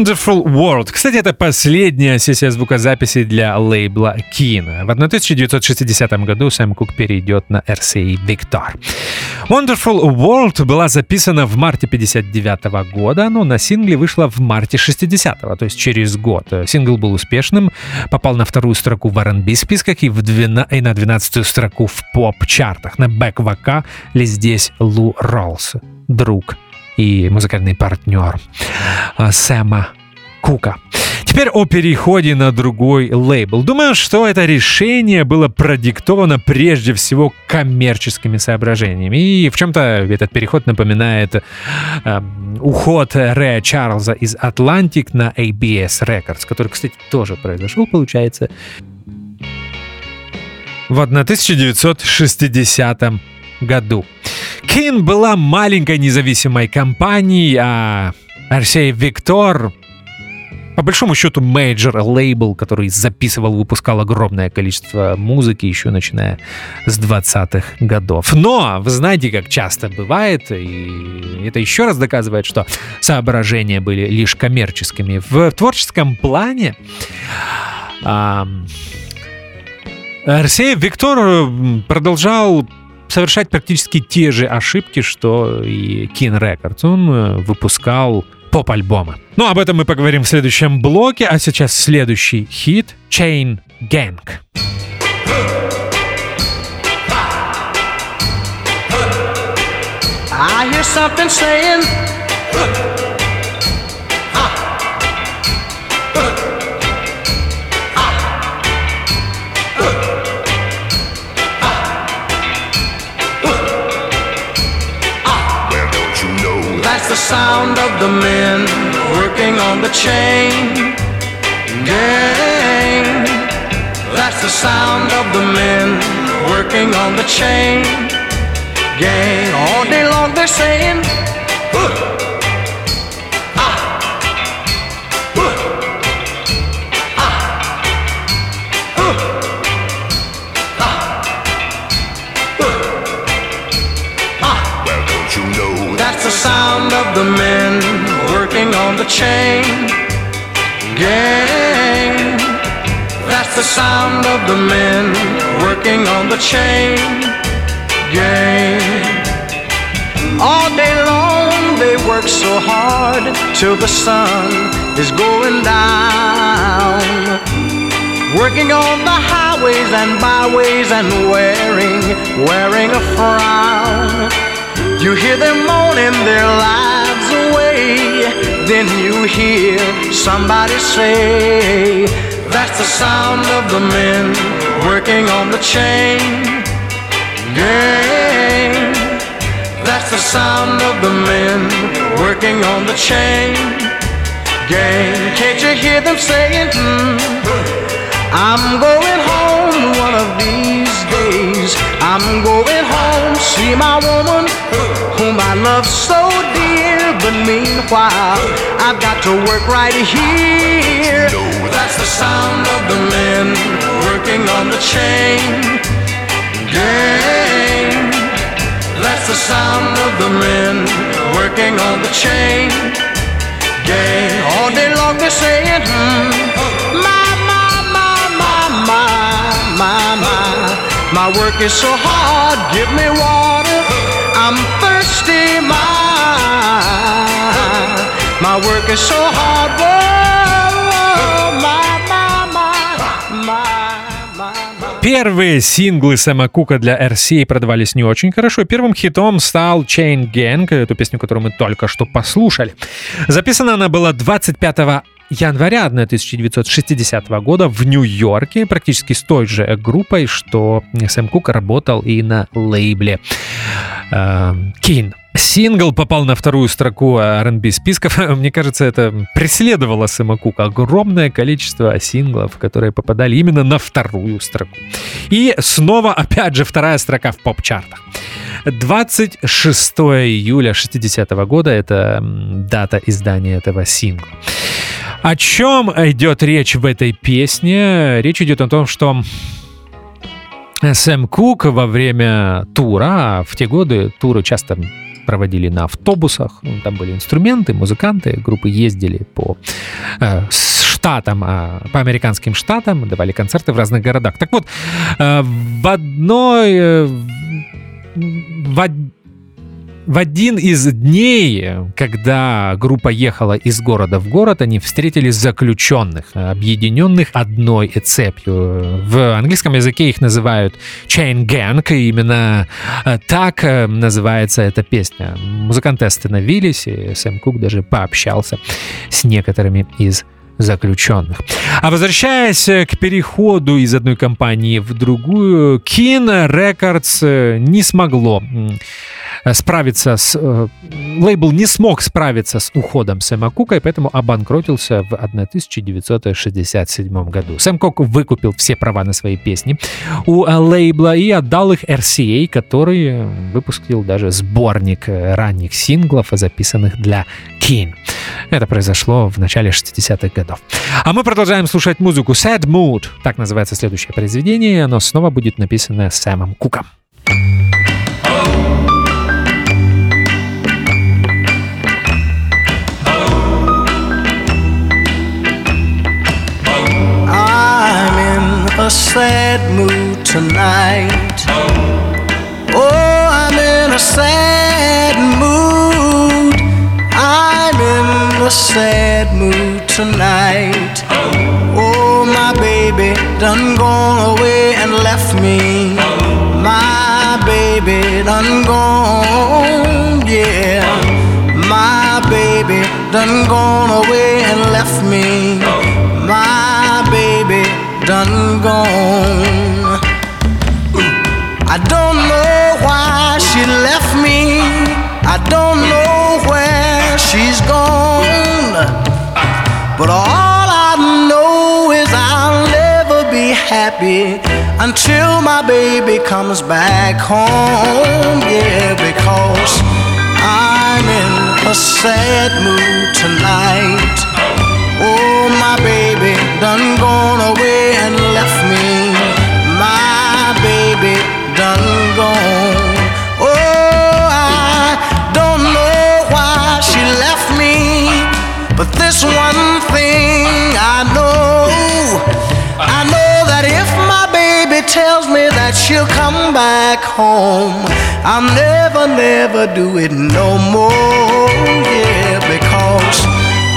Wonderful World. Кстати, это последняя сессия звукозаписи для лейбла Keen. В 1960 году Сэм Кук перейдет на RCA Victor. Wonderful World была записана в марте 59 года, но на сингле вышла в марте 60-го, то есть через год. Сингл был успешным, попал на вторую строку в R&B списках и, в 12, и на 12 строку в поп-чартах. На бэк-вокале здесь Лу Роллс, друг и музыкальный партнер а, Сэма Кука. Теперь о переходе на другой лейбл. Думаю, что это решение было продиктовано прежде всего коммерческими соображениями. И в чем-то этот переход напоминает э, уход Рэя Чарльза из Atlantic на ABS Records, который, кстати, тоже произошел, получается, в 1960 году. Keen была маленькой независимой компанией, а RCA Victor по большому счету major лейбл, который записывал, выпускал огромное количество музыки еще начиная с 20-х годов. Но вы знаете, как часто бывает, и это еще раз доказывает, что соображения были лишь коммерческими. В творческом плане а, Арсеев Виктор продолжал совершать практически те же ошибки, что и Kin Records. Он э, выпускал поп-альбомы. Ну, об этом мы поговорим в следующем блоке, а сейчас следующий хит Chain Gang. I hear something saying, sound of the men working on the chain gang. That's the sound of the men working on the chain gang. All day long they're saying, "Huh, sound of the men working on the chain gang. That's the sound of the men working on the chain gang. All day long they work so hard till the sun is going down. Working on the highways and byways and wearing, wearing a frown. You hear them moaning their lives away. Then you hear somebody say, That's the sound of the men working on the chain gang. That's the sound of the men working on the chain gang. Can't you hear them saying, hmm, I'm going home one of these days. I'm going home, see my woman, whom I love so dear. But meanwhile, I've got to work right here. That's the sound of the men working on the chain gang. That's the sound of the men working on the chain gang. All day long they're saying, hmm, my, my, my. Work is so hard, give me water. I'm thirsty, my. My work is so hard, whoa, my, my, my, my. Первые синглы Сэма Кука для RCA продавались не очень хорошо. Первым хитом стал Chain Gang, эту песню, которую мы только что послушали. Записана она была 25 января 1960 года в Нью-Йорке, практически с той же группой, что Сэм Кук работал и на лейбле э, Keen. Сингл попал на вторую строку R&B списков. Мне кажется, это преследовало Сэма Кука. Огромное количество синглов, которые попадали именно на вторую строку. И снова, опять же, вторая строка в поп-чартах. 26 июля 60 года — это дата издания этого сингла. О чем идет речь в этой песне? Речь идет о том, что Сэм Кук во время тура, а в те годы туры часто проводили на автобусах, ну, там были инструменты, музыканты, группы ездили по э, штатам, а, по американским штатам, давали концерты в разных городах. Так вот, э, в одной... э, в В один из дней, когда группа ехала из города в город, они встретили заключенных, объединенных одной цепью. В английском языке их называют chain gang, и именно э, так э, называется эта песня. Музыканты остановились, и Сэм Кук даже пообщался с некоторыми из заключенных. А возвращаясь к переходу из одной компании в другую, Kin Records не смогло Э, справиться с... Э, лейбл не смог справиться с уходом Сэма Кука, и поэтому обанкротился в 1967 году. Сэм Кук выкупил все права на свои песни у э, лейбла и отдал их RCA, который выпустил даже сборник ранних синглов, записанных для Keen. Это произошло в начале 60-х годов. А мы продолжаем слушать музыку Sad Mood. Так называется следующее произведение, и оно снова будет написано Сэмом Куком. a sad mood tonight. Oh, I'm in a sad mood. Sad mood tonight. Oh, my baby done gone away and left me. My baby done gone, yeah. My baby done gone away and left me. My baby done gone. I don't know why she left me. I don't know where she's gone. But all I know is I'll never be happy until my baby comes back home. Yeah, because I'm in a sad mood tonight. Oh, my baby done gone but one thing I know. I know that if my baby tells me that she'll come back home, I'll never, never do it no more. Yeah, because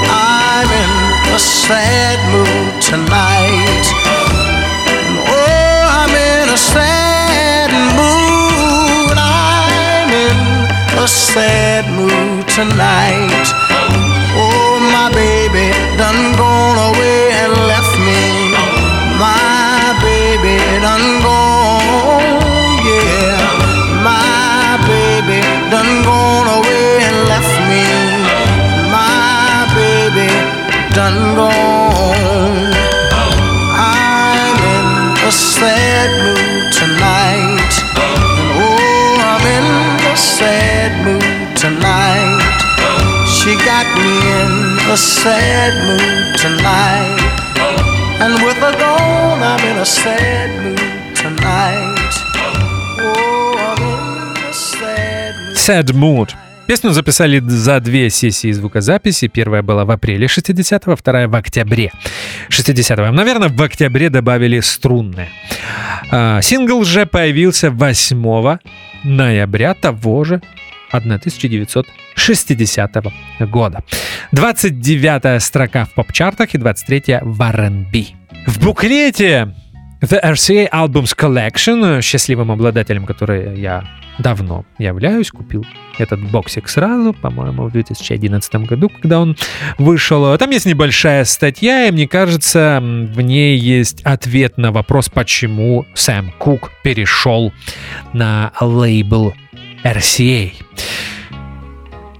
I'm in a sad mood tonight. Oh, I'm in a sad mood. I'm in a sad mood tonight. My baby done gone away and left me. My baby done gone, yeah. My baby done gone away and left me. My baby done gone. I'm in a sad mood tonight. Oh, I'm in a sad mood tonight. She got me in a sad mood tonight. And with her gone, I'm in a sad mood tonight. Oh, I'm in a sad mood. Sad Mood. Песню записали за две сессии звукозаписи. Первая была в апреле 60-го, вторая в октябре 60-го. Наверное, в октябре добавили струнные. А, Сингл же появился 8 ноября того же 1960 года. 29 строка в поп-чартах и 23 в R&B. В буклете The RCA Albums Collection, счастливым обладателем которой я давно являюсь, купил этот боксик сразу, по-моему, в 2011 году, когда он вышел. Там есть небольшая статья, и мне кажется, в ней есть ответ на вопрос, почему Сэм Кук перешел на лейбл RCA.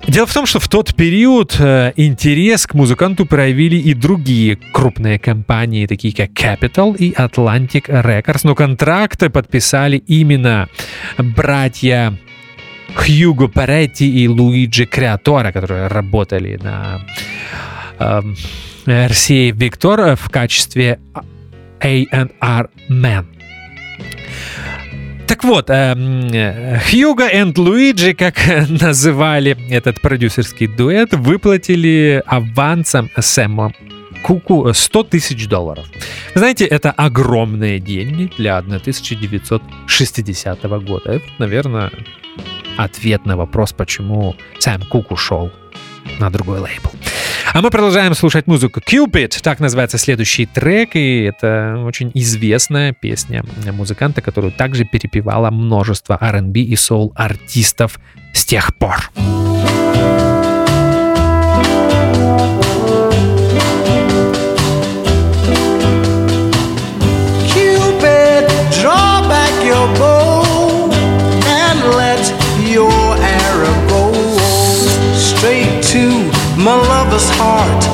Дело в том, что в тот период э, интерес к музыканту проявили и другие крупные компании, такие как Capital и Atlantic Records, но контракты подписали именно братья Хьюго Паретти и Луиджи Креатора, которые работали на эм, RCA Victor в качестве A&R Man. Так вот, эм, Хьюго и Луиджи, как называли этот продюсерский дуэт, выплатили авансом Сэму Куку 100 тысяч долларов. Знаете, это огромные деньги для 1960 года. Это, наверное, ответ на вопрос, почему Сэм Кук ушел на другой лейбл. А мы продолжаем слушать музыку Cupid, так называется следующий трек, и это очень известная песня музыканта, которую также перепевало множество R&B и соул артистов с тех пор. Cupid, lover's heart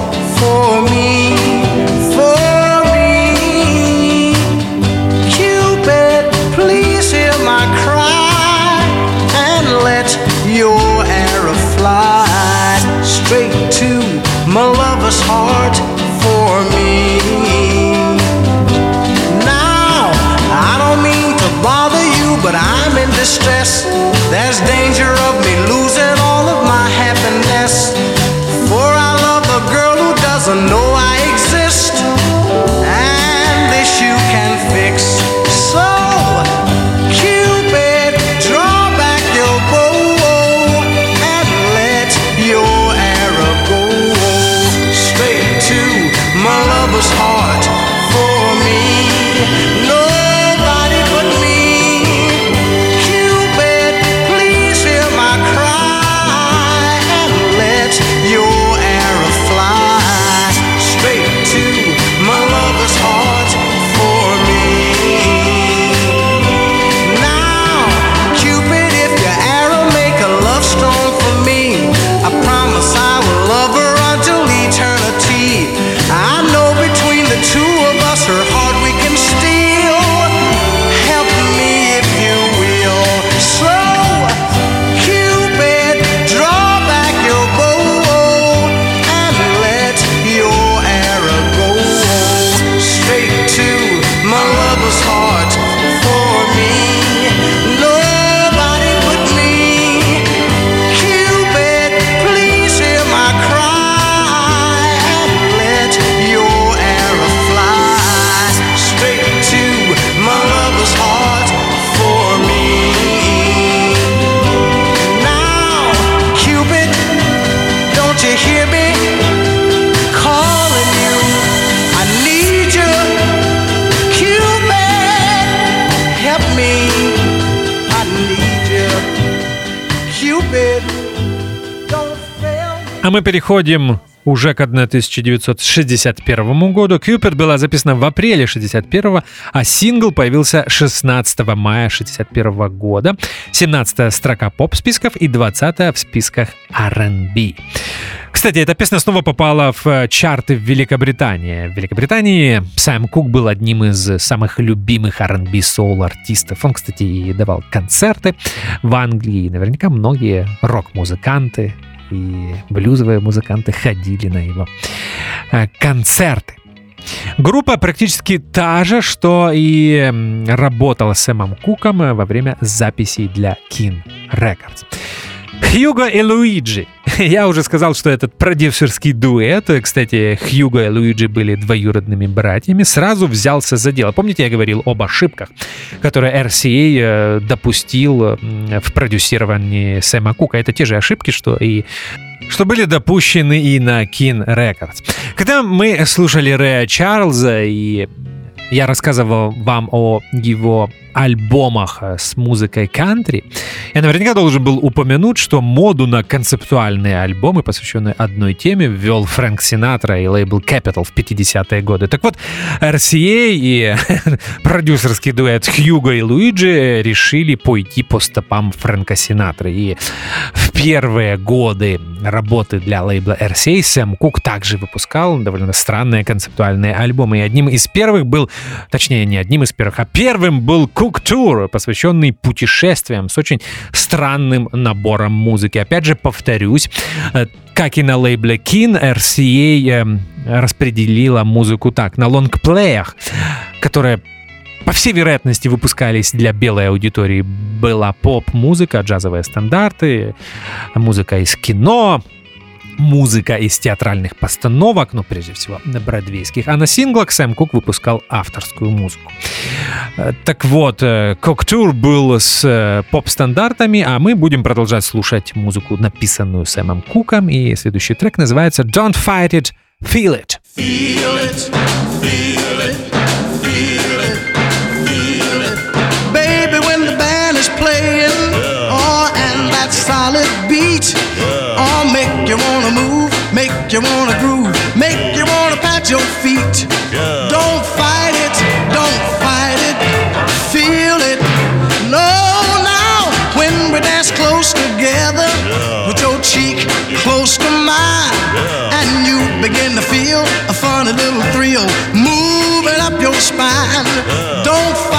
А мы переходим уже к 1961 году. Cupid была записана в апреле 61 а сингл появился 16 мая 61 года. 17 строка поп-списков и 20 в списках R&B. Кстати, эта песня снова попала в э, чарты в Великобритании. В Великобритании Сэм Кук был одним из самых любимых R&B соул артистов. Он, кстати, и давал концерты в Англии. Наверняка многие рок-музыканты и блюзовые музыканты ходили на его э, концерты. Группа практически та же, что и работала с Сэмом Куком э, во время записей для Kin Records. Хьюго и Луиджи. Я уже сказал, что этот продюсерский дуэт, э, кстати, Хьюго и Луиджи были двоюродными братьями, сразу взялся за дело. Помните, я говорил об ошибках, которые RCA э, допустил м, в продюсировании Сэма Кука. Это те же ошибки, что и что были допущены и на Kin Records. Когда мы слушали Рэя Чарльза и я рассказывал вам о его альбомах э, с музыкой кантри, я наверняка должен был упомянуть, что моду на концептуальные альбомы, посвященные одной теме, ввел Фрэнк Синатра и лейбл Capital в 50-е годы. Так вот, RCA и продюсерский дуэт Хьюго и Луиджи решили пойти по стопам Фрэнка Синатры. И в первые годы работы для лейбла RCA Сэм Кук также выпускал довольно странные концептуальные альбомы. И одним из первых был, точнее, не одним из первых, а первым был Cook Tour, посвященный путешествиям с очень странным набором музыки. Опять же, повторюсь, э, как и на лейбле Kin, RCA эм, распределила музыку так, на лонгплеях, которые по всей вероятности выпускались для белой аудитории. Была поп-музыка, джазовые стандарты, музыка из кино, музыка из театральных постановок, ну, прежде всего, бродвейских, а на синглах Сэм Кук выпускал авторскую музыку. Э, так вот, Коктур был с поп-стандартами, а мы будем продолжать слушать музыку, написанную Сэмом Куком, и следующий трек называется «Don't Fight It, Feel It». Feel it, feel it, make you wanna groove, make you wanna pat your feet. Don't fight it, don't fight it, feel it. No, now, when we dance close together, with your cheek close to mine, and you begin to feel a funny little thrill moving up your spine. Don't fight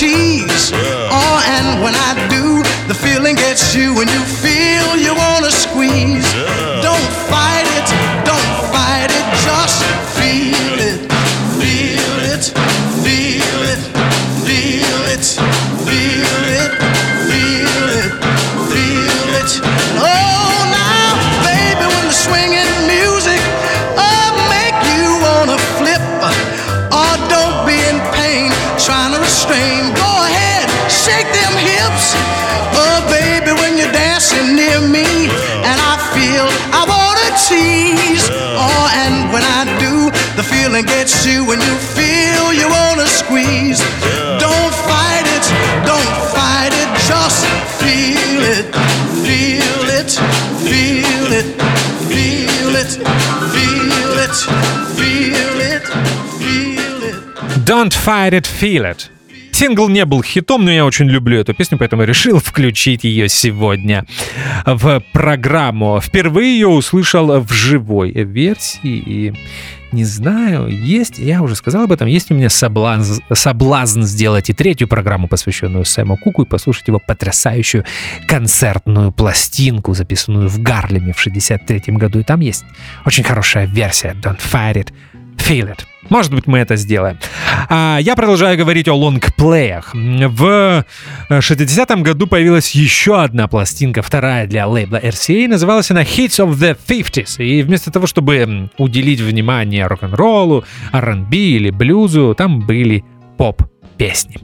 wanna tease. Oh, and when I do, the feeling gets you, and you near me, and I feel I wanna tease. Oh, and when I do, the feeling gets you, and you feel you wanna squeeze. Don't fight it, don't fight it, just feel it, feel it, feel it, feel it, feel it, feel it, feel it. Don't Fight It, Feel It. Сингл не был хитом, но я очень люблю эту песню, поэтому решил включить ее сегодня в программу. Впервые ее услышал в живой версии и не знаю, есть, я уже сказал об этом, есть у меня соблазн, соблазн сделать и третью программу, посвященную Сэму Куку, и послушать его потрясающую концертную пластинку, записанную в Гарлеме в 63 году. И там есть очень хорошая версия Don't Fight It, Feel It. Может быть, мы это сделаем. А, я продолжаю говорить о лонгплеях. В 60-м году появилась еще одна пластинка, вторая для лейбла RCA. Называлась она Hits of the 50s. И вместо того, чтобы уделить внимание рок-н-роллу, R&B или блюзу, там были поп песни.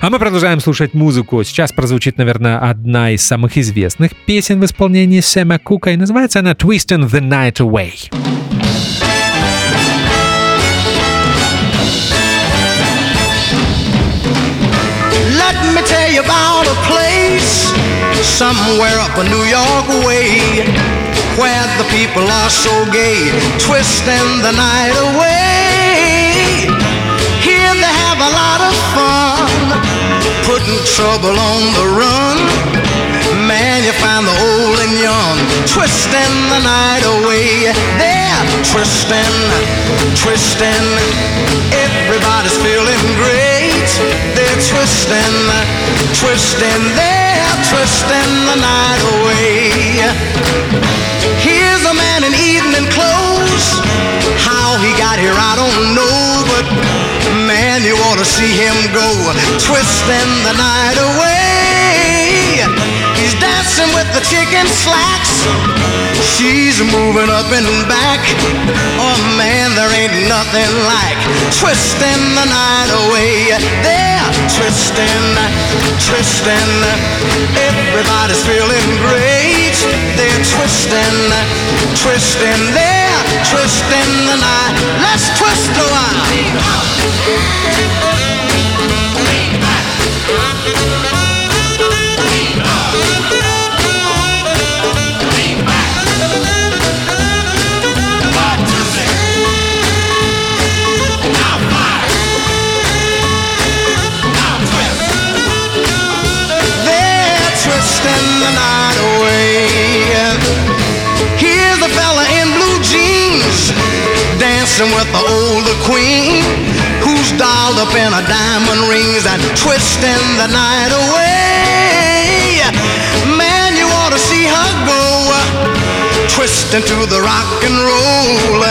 А мы продолжаем слушать музыку. Сейчас прозвучит, наверное, одна из самых известных песен в исполнении Сэма Кука, и называется она «Twisting the Night Away». You about a place somewhere up a New York way where the people are so gay, twisting the night away. Here they have a lot of fun, putting trouble on the run. Man, you find the old and young twisting the night away. They're twisting, twisting. Everybody's feeling great. They're twisting, twisting. They're twisting the night away. Here's a man in evening clothes. How he got here, I don't know, but man, you to see him go twisting the night away. Dancing with the chicken slacks. She's moving up and back. Oh man, there ain't nothing like twisting the night away. They're twisting, twisting. Everybody's feeling great. They're twisting, twisting. They're twisting the night. Let's twist a while. They're dancing with the older queen. who's dolled up in a diamond rings and twisting the night away. Twisting to the rock and roll.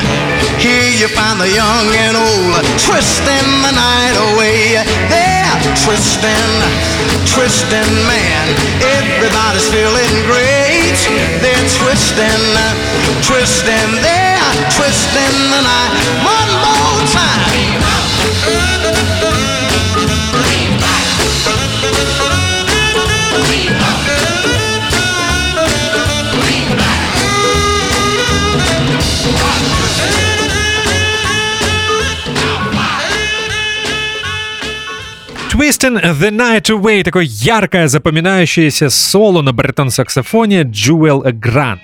Here you find the young and old twisting the night away. They're twisting, twisting, man. Everybody's feeling great. They're twisting, twisting, they're twisting the night. One more time. Twisting the Night Away. Такое яркое, запоминающееся соло на баритон-саксофоне Джуэл Грант.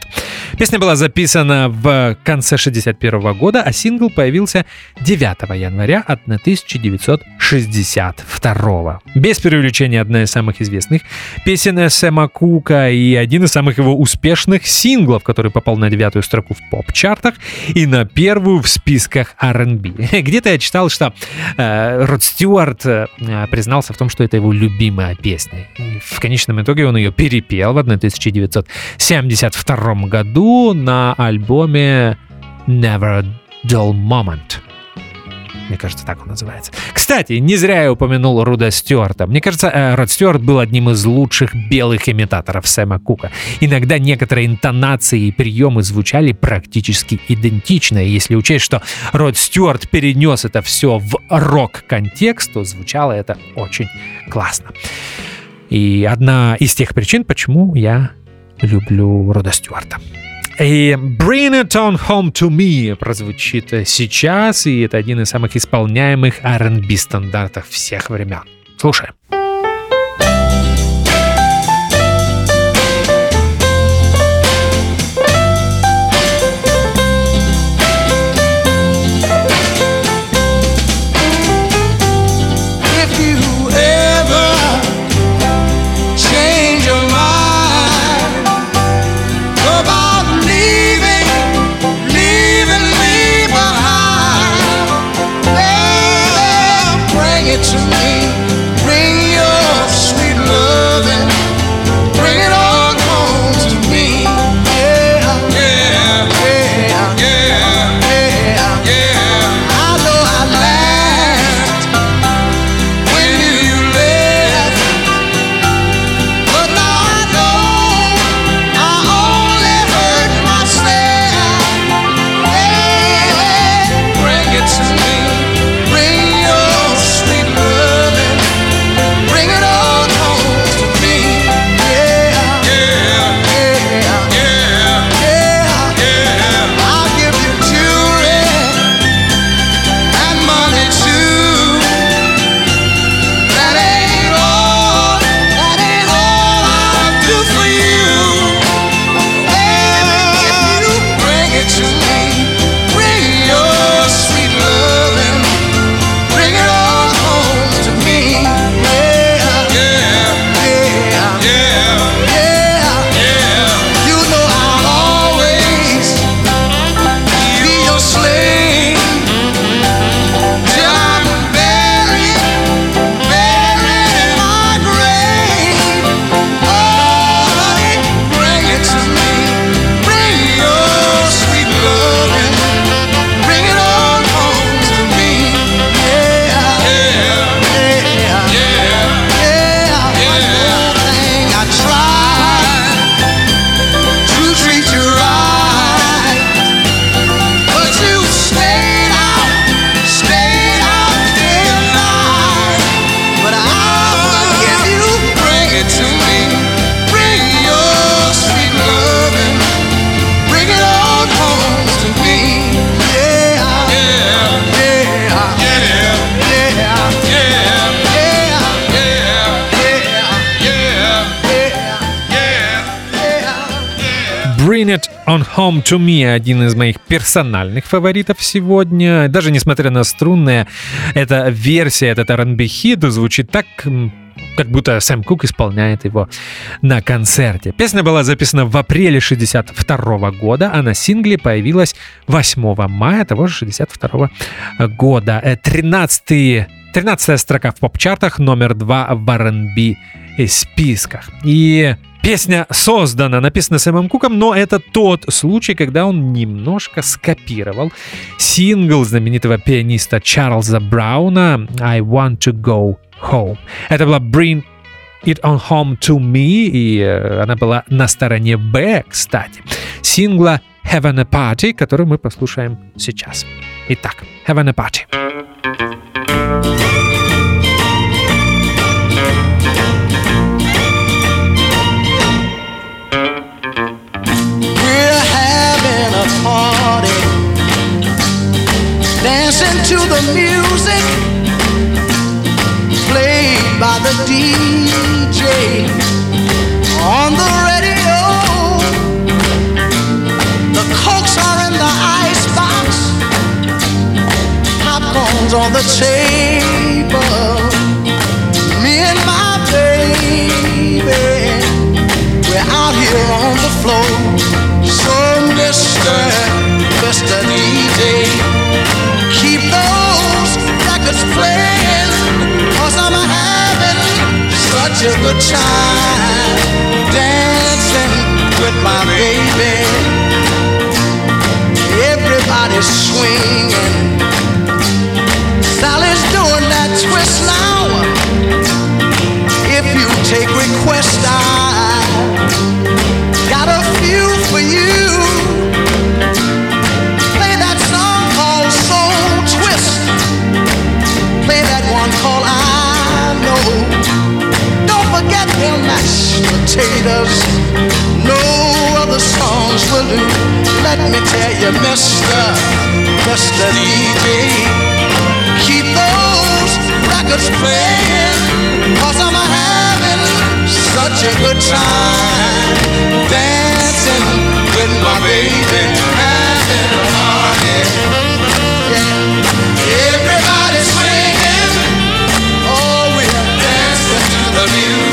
Песня была записана в конце 61 года, а сингл появился 9 января 1962. Без преувеличения одна из самых известных песен Сэма Кука и один из самых его успешных синглов, который попал на девятую строку в поп-чартах и на первую в списках R&B. Где-то я читал, что э, Род Стюарт э, признался в том, что это его любимая песня. И в конечном итоге он ее перепел в 1972 году на альбоме Never Dull Moment. Мне кажется, так он называется. Кстати, не зря я упомянул Руда Стюарта. Мне кажется, э, Род Стюарт был одним из лучших белых имитаторов Сэма Кука. Иногда некоторые интонации и приемы звучали практически идентично. И если учесть, что Род Стюарт перенес это все в рок-контекст, то звучало это очень классно. И одна из тех причин, почему я люблю Рода Стюарта. И Bring It On Home To Me прозвучит сейчас, и это один из самых исполняемых R&B стандартов всех времен. Слушаем. On Home To Me один из моих персональных фаворитов сегодня. Даже несмотря на струнные, эта версия, этот R&B хит звучит так как будто Сэм Кук исполняет его на концерте. Песня была записана в апреле 62 года, а на сингле появилась 8 мая того же 62 года. 13 13 строка в поп-чартах, номер 2 в R&B списках. И Песня создана, написана Сэмом Куком, но это тот случай, когда он немножко скопировал сингл знаменитого пианиста Чарльза Брауна «I Want to Go Home». Это была Bring It On Home To Me, и э, она была на стороне Б, кстати, сингла Having a Party, который мы послушаем сейчас. Итак, Having a Party. To the music played by the DJ on the radio. The cokes are in the icebox, popcorn's on the table. Me and my baby. We're out here on the floor. So, Mr. Mr. DJ, records playing. Cause I'm having such a good time dancing with my baby. Everybody's swinging. Sally's doing that twist now. If you take requests, I potatoes. No other songs will do. Let me tell you, Mister, Mister DJ, keep those records playing. Cause I'm having such a good time dancing with my baby. Having a party. Yeah. Swinging. Oh, we're dancing to the music.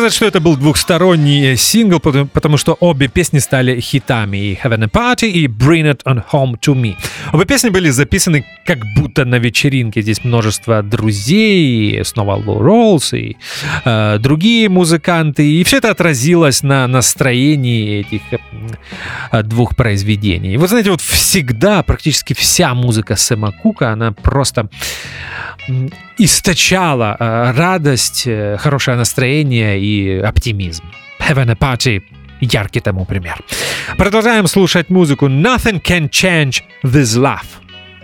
Сказать, что это был двухсторонний сингл, потому, что обе песни стали хитами. И Having a Party и Bring It On Home To Me. Обе песни были записаны как будто на вечеринке. Здесь множество друзей, снова Лоу Роллс и э, другие музыканты. И все это отразилось на настроении этих э, двух произведений. Вы знаете, вот всегда, практически вся музыка Сэма Кука, она просто источала э, радость, э, хорошее настроение и оптимизм. Having a Party яркий тому пример. Продолжаем слушать музыку Nothing Can Change This Love.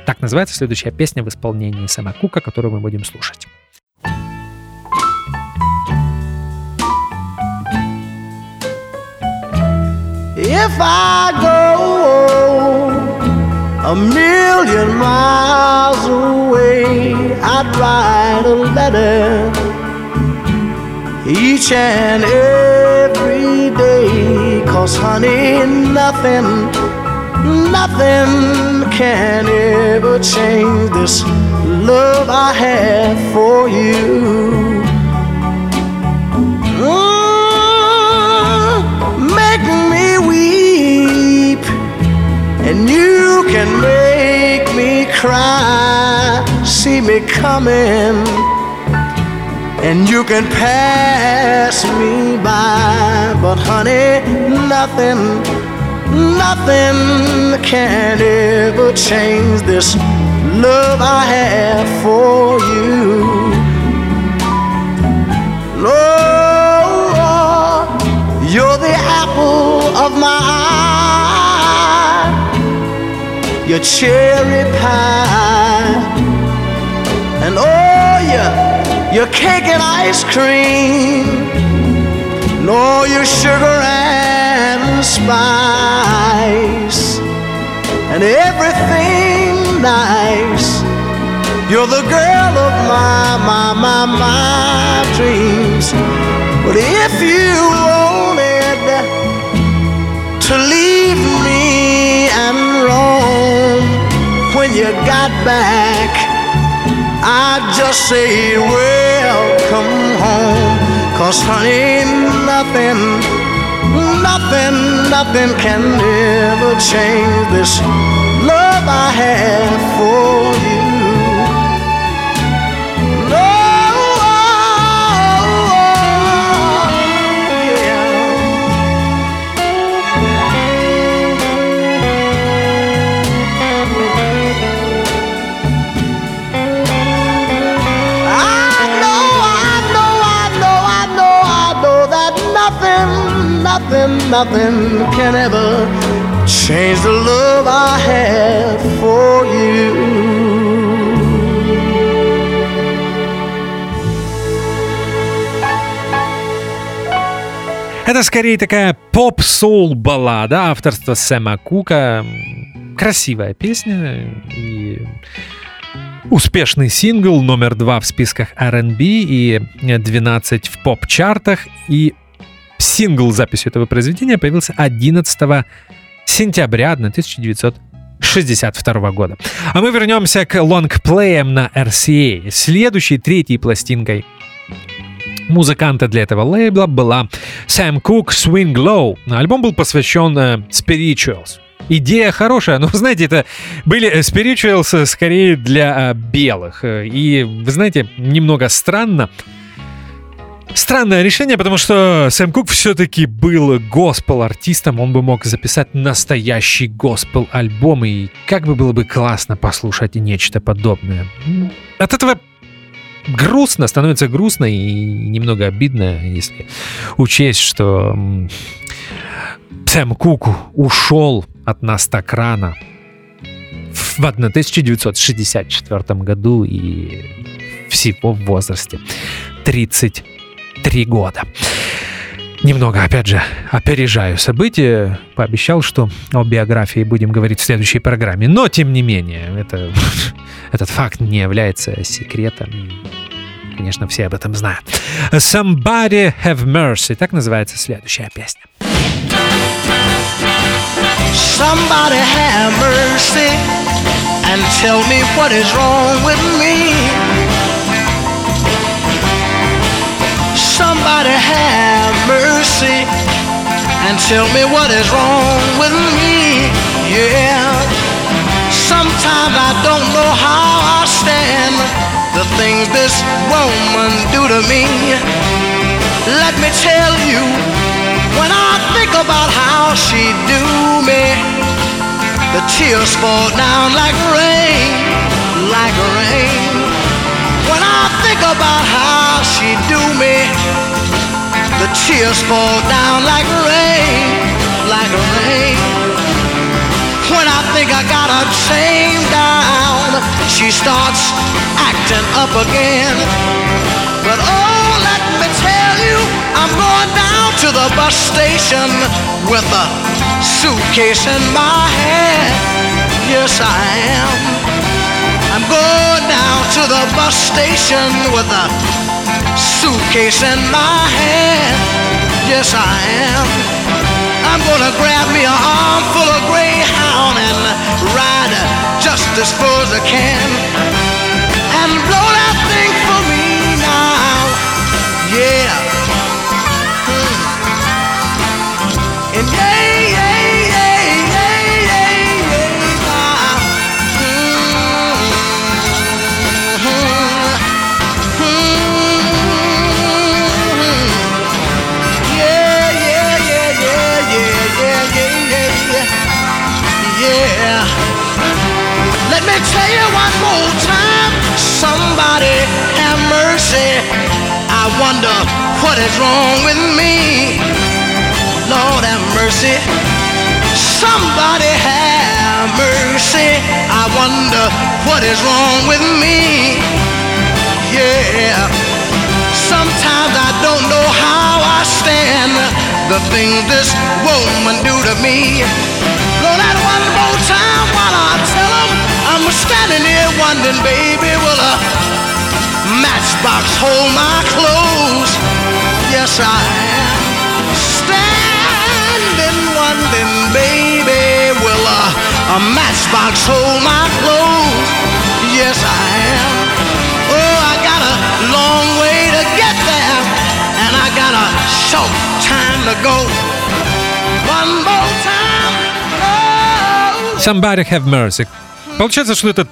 Так называется следующая песня в исполнении Сэма Кука, которую мы будем слушать. If I go a million miles away, I'd write a letter each and every day. Cause, honey, nothing, nothing can ever change this love I have for you. Cry. See me coming, and you can pass me by. But honey, nothing, nothing can ever change this love I have for you. Lord, you're the apple of my eye. You your cherry pie, and oh, your, your cake and ice cream, and all your sugar and spice, and everything nice. You're the girl of my, my, my, my dreams. But if you wanted to leave me and roam when you got back, I'd just say, welcome home. Cause honey, nothing, nothing, nothing can ever change this love I have for you. Nothing, nothing, can ever change the love I have for you. Это скорее такая поп-соул баллада авторства Сэма Кука. Красивая песня и успешный сингл номер два в списках R&B и 12 в поп-чартах. И сингл с записью этого произведения появился 11 сентября 1962 года. А мы вернемся к лонгплеям на RCA. Следующей, третьей пластинкой музыканта для этого лейбла была Сэм Кук Swing Low. Альбом был посвящен э, Spirituals. Идея хорошая, но, знаете, это были э, Spirituals скорее для э, белых. Э, И, вы знаете, немного странно. Странное решение, потому что Сэм Кук все-таки был госпел-артистом, он бы мог записать настоящий госпел-альбом, и как бы было бы классно послушать нечто подобное. От этого грустно, становится грустно и немного обидно, если учесть, что Сэм Кук ушел от нас так рано в 1964 году и всего в возрасте 33 года. Немного, опять же, опережаю события. Пообещал, что о биографии будем говорить в следующей программе. Но, тем не менее, это, этот факт не является секретом. Конечно, все об этом знают. Somebody Have Mercy. Так называется следующая песня. Somebody have mercy and tell me what is wrong with me. And tell me what is wrong with me. Yeah. Sometimes I don't know how I stand the things this woman do to me. Let me tell you, when I think about how she do me, the tears fall down like rain, like rain. When I think about how she do me, the tears fall down like rain, like rain. When I think I got her tamed down, she starts acting up again. But oh, let me tell you, I'm going down to the bus station with a suitcase in my hand. Yes, I am. I'm going down to the bus station with a suitcase in my hand. Yes, I am. I'm gonna grab me an armful of Greyhound and ride just as full as I can and blow wonder what is wrong with me. Lord have mercy. Somebody have mercy. I wonder what is wrong with me. Yeah. Sometimes I don't know how I stand the things this woman do to me. Blow that one more time while I tell 'em I'm standing here wondering, baby, will a matchbox hold my clothes? Yes, I am. Standing wondering, baby, will a, a matchbox hold my clothes? Yes, I am. Oh, I got a long way to get there, and I got a short time to go. One more time. Oh. Somebody Have Mercy. Получается, что это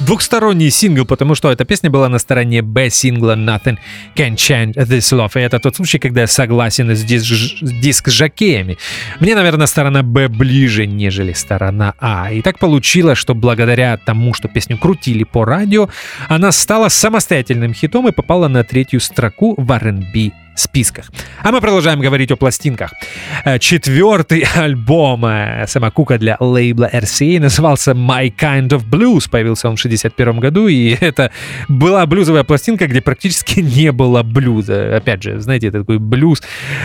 двухсторонний сингл, потому что эта песня была на стороне Б сингла Nothing Can Change This Love. И это тот случай, когда я согласен с диск, с диск-жокеями. Мне, наверное, сторона Б ближе, нежели сторона А. И так получилось, что благодаря тому, что песню крутили по радио, она стала самостоятельным хитом и попала на третью строку в R&B списках. А мы продолжаем говорить о пластинках. Э, Четвертый альбом э, Сэма Кука для лейбла RCA назывался My Kind of Blues. Появился он в 61 году, и это была блюзовая пластинка, где практически не было блюза. Опять же, знаете, это такой блюз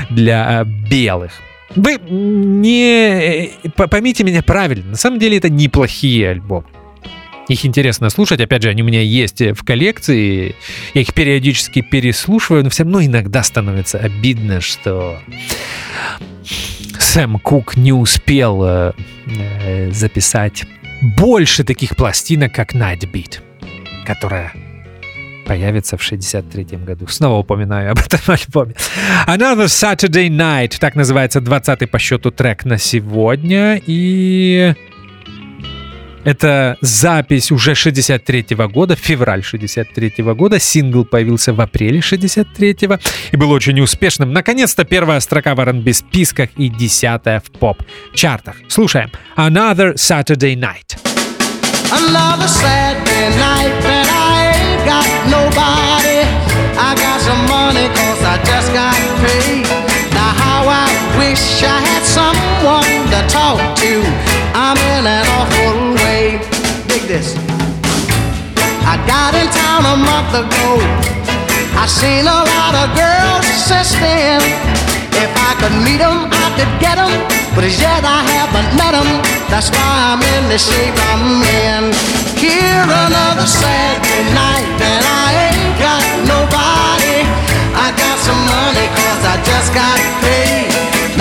для э, белых. Вы не поймите меня правильно, на самом деле это неплохие альбомы. Их интересно слушать, опять же, они у меня есть в коллекции, я их периодически переслушиваю, но все равно иногда становится обидно, что Сэм Кук не успел э, э, записать больше таких пластинок, как Night Beat, которая появится в 63 году. Снова упоминаю об этом альбоме. Another Saturday Night, так называется 20-й по счету трек на сегодня. И это запись уже 63 года, февраль 63 года. Сингл появился в апреле 63 и был очень успешным. Наконец-то первая строка в R&B списках и десятая в поп-чартах. Слушаем. Another Saturday Night. Another Saturday night that I ain't got nobody. I got some money cause I just got paid. Now how I wish I had someone to talk to. I'm in an awful this. I got in town a month ago. I seen a lot of girls since then. If I could meet 'em, I could get 'em. But as yet I haven't met 'em. That's why I'm in the shape I'm in. Here another Saturday night, and I ain't got nobody. I got some money cause I just got paid.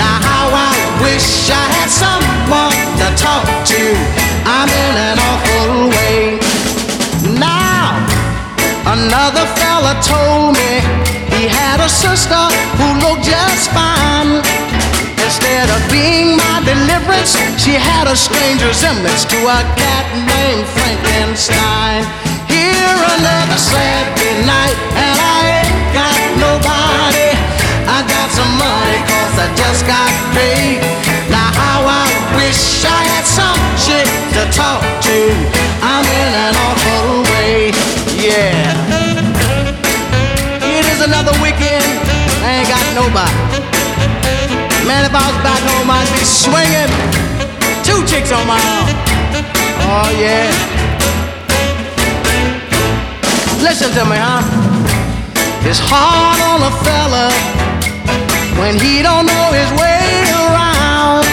Now how I wish I had someone to talk to. I'm in an awful Another fella told me he had a sister who looked just fine. Instead of being my deliverance, she had a strange resemblance to a cat named Frankenstein. Here another Saturday night, and I ain't got nobody. I got some money cause I just got paid. Now how I wish I had some chick to talk to. I'm in an awful yeah. It is another weekend, I ain't got nobody. Man, if I was back home, I'd be swinging. Two chicks on my arm. Oh, yeah. Listen to me, huh? It's hard on a fella when he don't know his way around.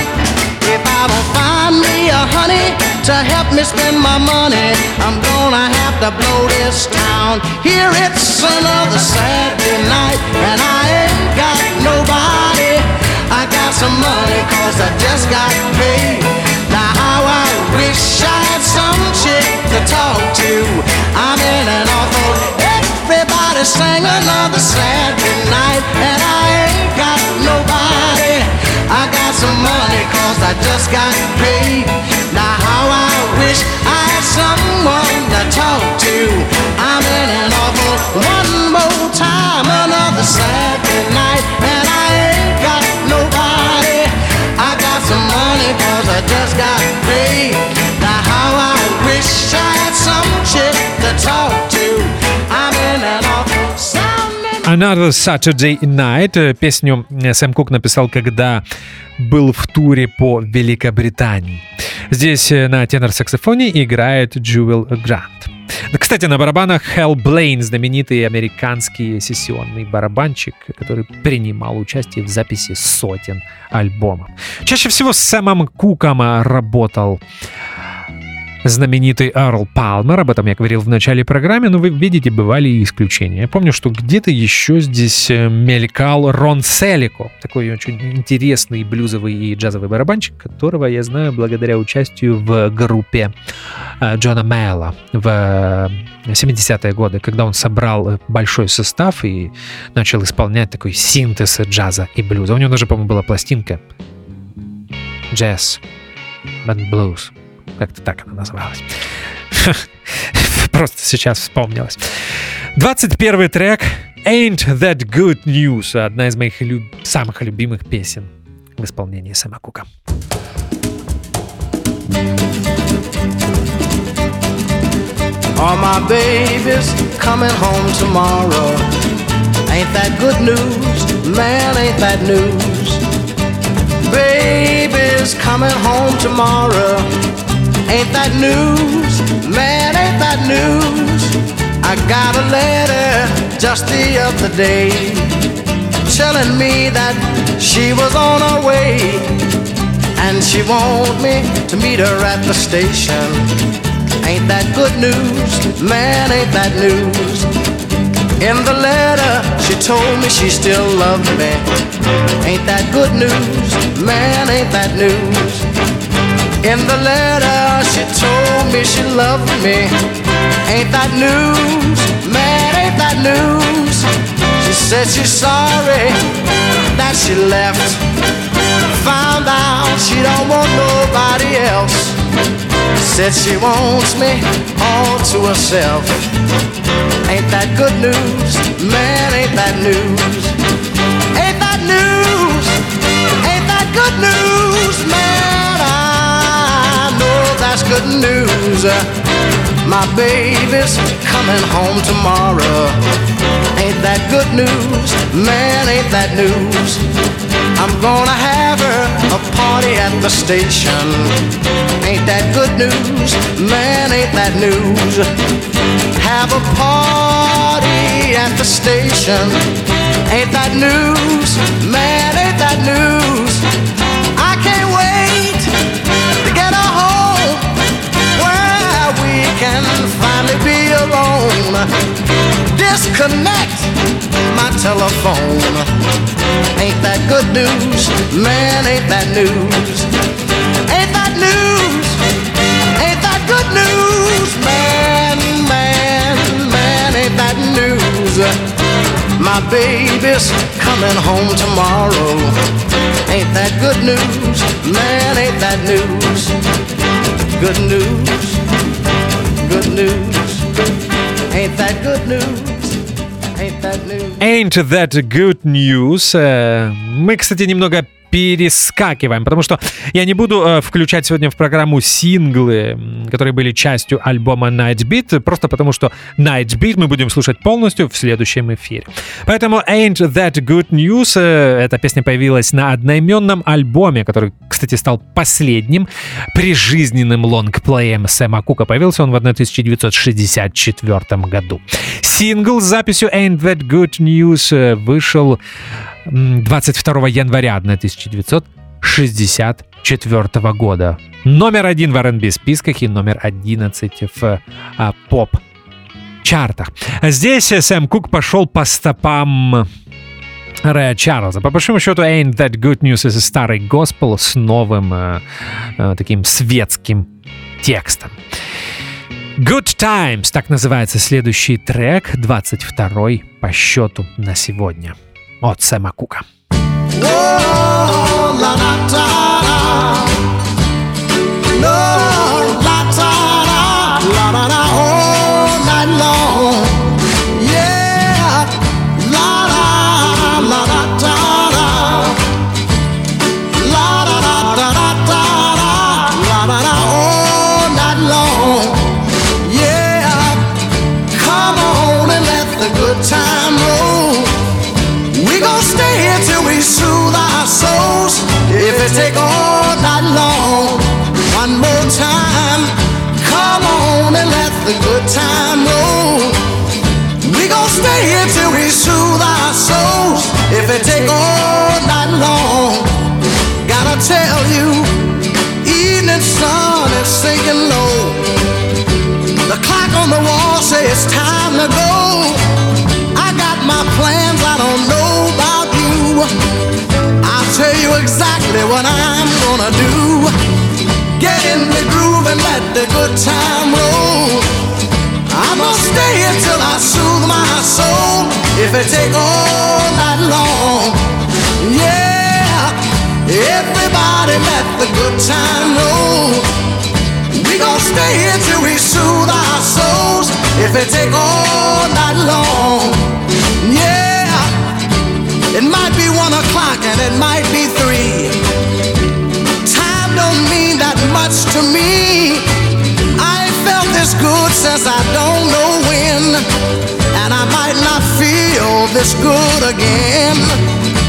If I don't find me a honey to help me spend my money, I'm gonna have to blow this town. Here it's another Saturday night, and I ain't got nobody. I got some money cause I just got paid. Now how I wish I had some chick to talk to. I'm in an awful everybody sang another Saturday night, and I ain't got nobody. Money cause I just got paid. Now how I wish I had someone to talk to. I'm in an awful one more time, another Saturday night, and I ain't got nobody. I got some money cause I just got paid. Now how I wish I had some chick to talk to. Another Saturday Night. Э, Песню э, Сэм Кук написал, когда был в туре по Великобритании. Здесь э, на тенор-саксофоне играет Джуэл Грант. Кстати, на барабанах Хелл Блейн, знаменитый американский сессионный барабанщик, который принимал участие в записи сотен альбомов. Чаще всего с Сэмом Куком работал знаменитый Эрл Палмер, об этом я говорил в начале программы, но вы видите, бывали и исключения. Я помню, что где-то еще здесь э, мелькал Рон Селико, такой очень интересный блюзовый и джазовый барабанщик, которого я знаю благодаря участию в группе э, Джона Мэла в 70-е годы, когда он собрал большой состав и начал исполнять такой синтез джаза и блюза. У него даже, по-моему, была пластинка «Jazz and Blues». Как-то так она называлась. Просто сейчас вспомнилось. 21 трек Ain't That Good News. Одна из моих люб... самых любимых песен в исполнении Сэма Кука. My babies coming home tomorrow. Ain't that good news? Man, ain't that news? Baby's coming home tomorrow. Ain't that news? Man, ain't that news? I got a letter just the other day telling me that she was on her way and she want me to meet her at the station. Ain't that good news? Man, ain't that news? In the letter, she told me she still loved me. Ain't that good news? Man, ain't that news? In the letter, she told me she loved me. Ain't that news? Man, ain't that news? She said she's sorry that she left. Found out she don't want nobody else. Said she wants me all to herself. Ain't that good news? Man, ain't that news? Ain't that news? Ain't that good news? Man, that's good news. My baby's coming home tomorrow. Ain't that good news? Man, ain't that news? I'm gonna have her a party at the station. Ain't that good news? Man, ain't that news? Have a party at the station. Ain't that news? Man, ain't that news? Can finally be alone. Disconnect my telephone. Ain't that good news? Man, ain't that news? Ain't that news? Ain't that good news? Man, man, man, ain't that news? My baby's coming home tomorrow. Ain't that good news? Man, ain't that news? Good news, good news. Ain't that good news? Ain't that news? Ain't that good news? Э, Мы, кстати, немного перескакиваем, потому что я не буду э, включать сегодня в программу синглы, которые были частью альбома Night Beat, просто потому что Night Beat мы будем слушать полностью в следующем эфире. Поэтому Ain't That Good News, э, эта песня появилась на одноименном альбоме, который, кстати, стал последним прижизненным лонгплеем Сэма Кука. Появился он в 1964 году. Сингл с записью Ain't That Good News э, вышел 22 января 1964 года. Номер один в R&B списках и номер 11 в а, поп чартах. Здесь Сэм Кук пошел по стопам Рэя Чарльза. По большому счету, Ain't That Good News это старый госпел с новым э, э, таким светским текстом. Good Times, так называется следующий трек, 22 по счету на сегодня от Сэма the good time roll. We gon' stay here till we soothe our souls. If it take all night long, gotta tell you, evening sun is sinking low. The clock on the wall say it's time to go. I got my plans, I don't know about you. I'll tell you exactly what I'm gonna do. Get in the groove and let the good time roll. I must stay till I soothe my soul. If it take all night long, yeah. Everybody let the good time roll. We gon' stay till we soothe our souls. If it take all night long, yeah. It might be one o'clock and it might be three. Time don't mean that much to me. This good again.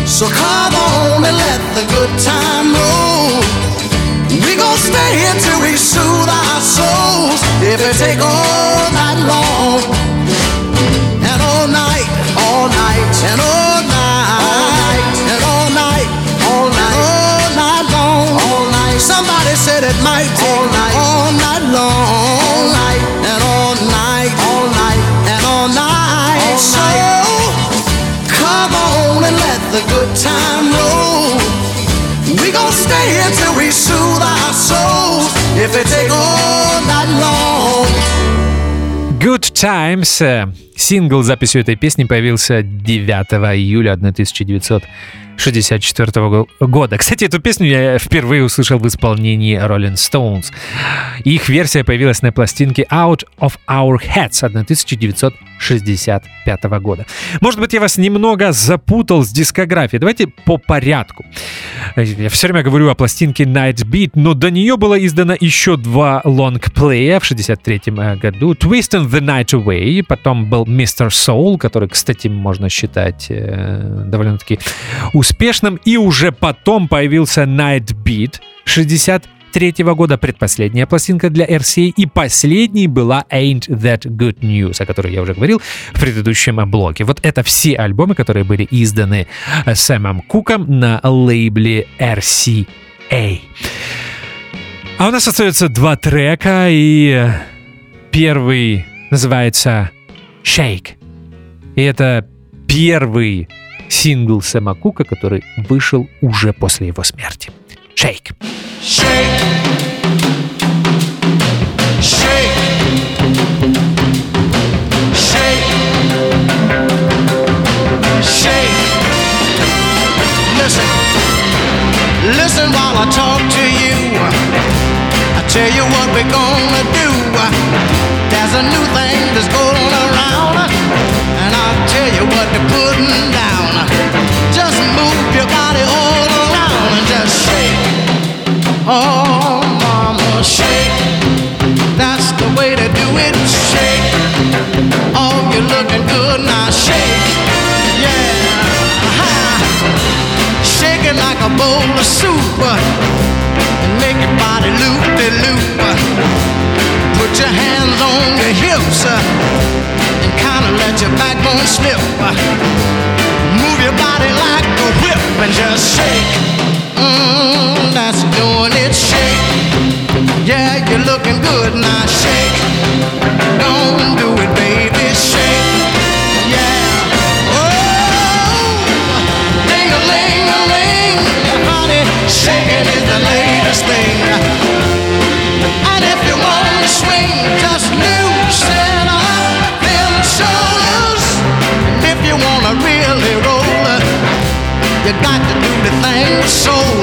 So come on and let the good time roll. We gon' stay here till we soothe our souls. If it take all night long. And all night, all night, and all time roll. We gon' stay here till we soothe our souls. If it take all night long. Good Times. э, Сингл с записью этой песни появился 9 июля 1964 го- года. Кстати, эту песню я впервые услышал в исполнении Rolling Stones. Их версия появилась на пластинке Out of Our Heads 1965 года. Может быть, я вас немного запутал с дискографией. Давайте по порядку. Я все время говорю о пластинке Night Beat, но до нее было издано еще два лонгплея в 63 году. Twisting the Night Away, потом был Mr. Soul, который, кстати, можно считать э, довольно-таки успешным. И уже потом появился Night Beat 63 года, предпоследняя пластинка для RCA, и последней была Ain't That Good News, о которой я уже говорил в предыдущем блоке. Вот это все альбомы, которые были изданы э, Сэмом Куком на лейбле RCA. А у нас остается два трека, и э, первый называется Shake. И это первый сингл Сэма Кука, который вышел уже после его смерти. Shake. Shake. Shake. Shake. Shake. Listen. Listen while I talk to you. I tell you what we're gonna do. There's a new thing that's going around. And I'll tell you what they're putting down. Just move your body all Oh, mama, shake. That's the way to do it. Shake. Oh, you're looking good now. Shake. Yeah. Ha. Shake it like a bowl of soup. And make your body loop de loop. Put your hands on your hips. And kind of let your backbone slip. Move your body like a whip and just shake. Mm, that's doing it. Shake. Yeah, you're looking good now. Shake. You got to do the thing soul.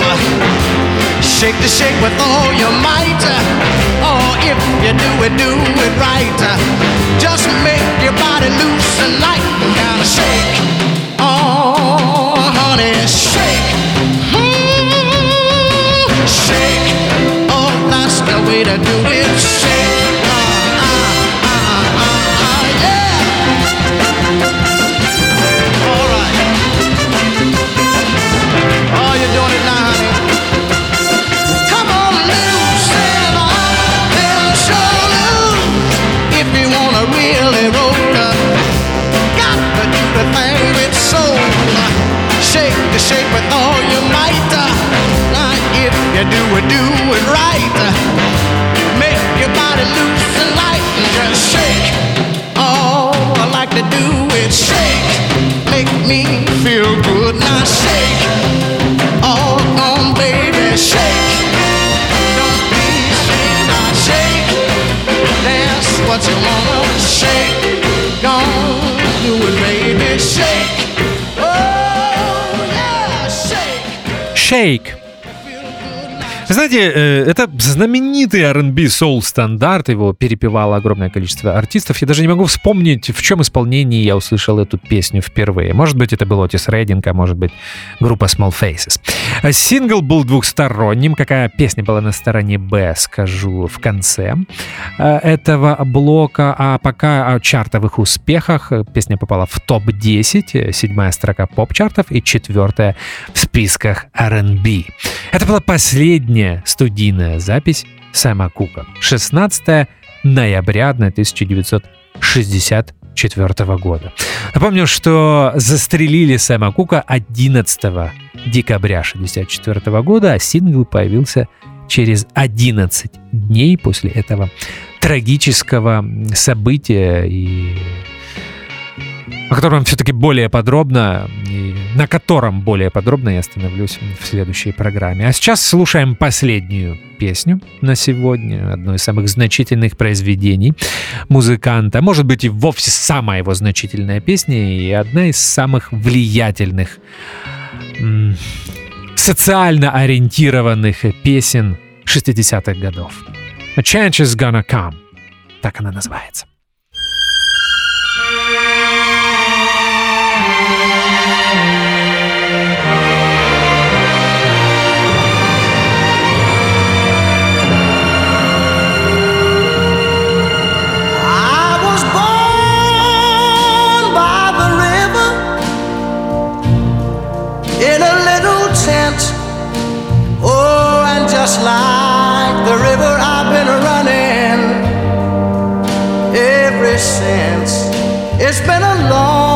Shake the shake with all your might. Or if you do it, do it right. Just make your body loose and light of shake. Oh, honey, shake. Mm, shake. Oh, that's the way to do it. Shake. You do it, do it right. Make your body loose and light and just shake. All I like to do is shake. Make me feel good. Now shake. Oh, All on, baby, shake. Don't be ashamed. Now shake. That's what you wanna shake. Do it, baby, shake. Oh, yeah, shake. Знаете, э, это знаменитый R&B соул стандарт, его перепевало огромное количество артистов. Я даже не могу вспомнить, в чем исполнении я услышал эту песню впервые. Может быть, это был Отис Рейдинг, а может быть, группа Small Faces. А Сингл был двухсторонним. Какая песня была на стороне Б, скажу в конце э, этого блока. А пока о чартовых успехах песня попала в топ-10, э, седьмая строка поп-чартов и четвертая в списках R&B. Это была последняя студийная запись Сэма Кука. 16 ноября 1964 года. Напомню, что застрелили Сэма Кука 11 декабря 1964 года, а сингл появился через 11 дней после этого трагического события и о котором все-таки более подробно, и на котором более подробно я остановлюсь в следующей программе. А сейчас слушаем последнюю песню на сегодня, одно из самых значительных произведений музыканта, может быть и вовсе самая его значительная песня и одна из самых влиятельных социально ориентированных песен 60-х годов. A Change is Gonna Come. Так она называется. It's been a long,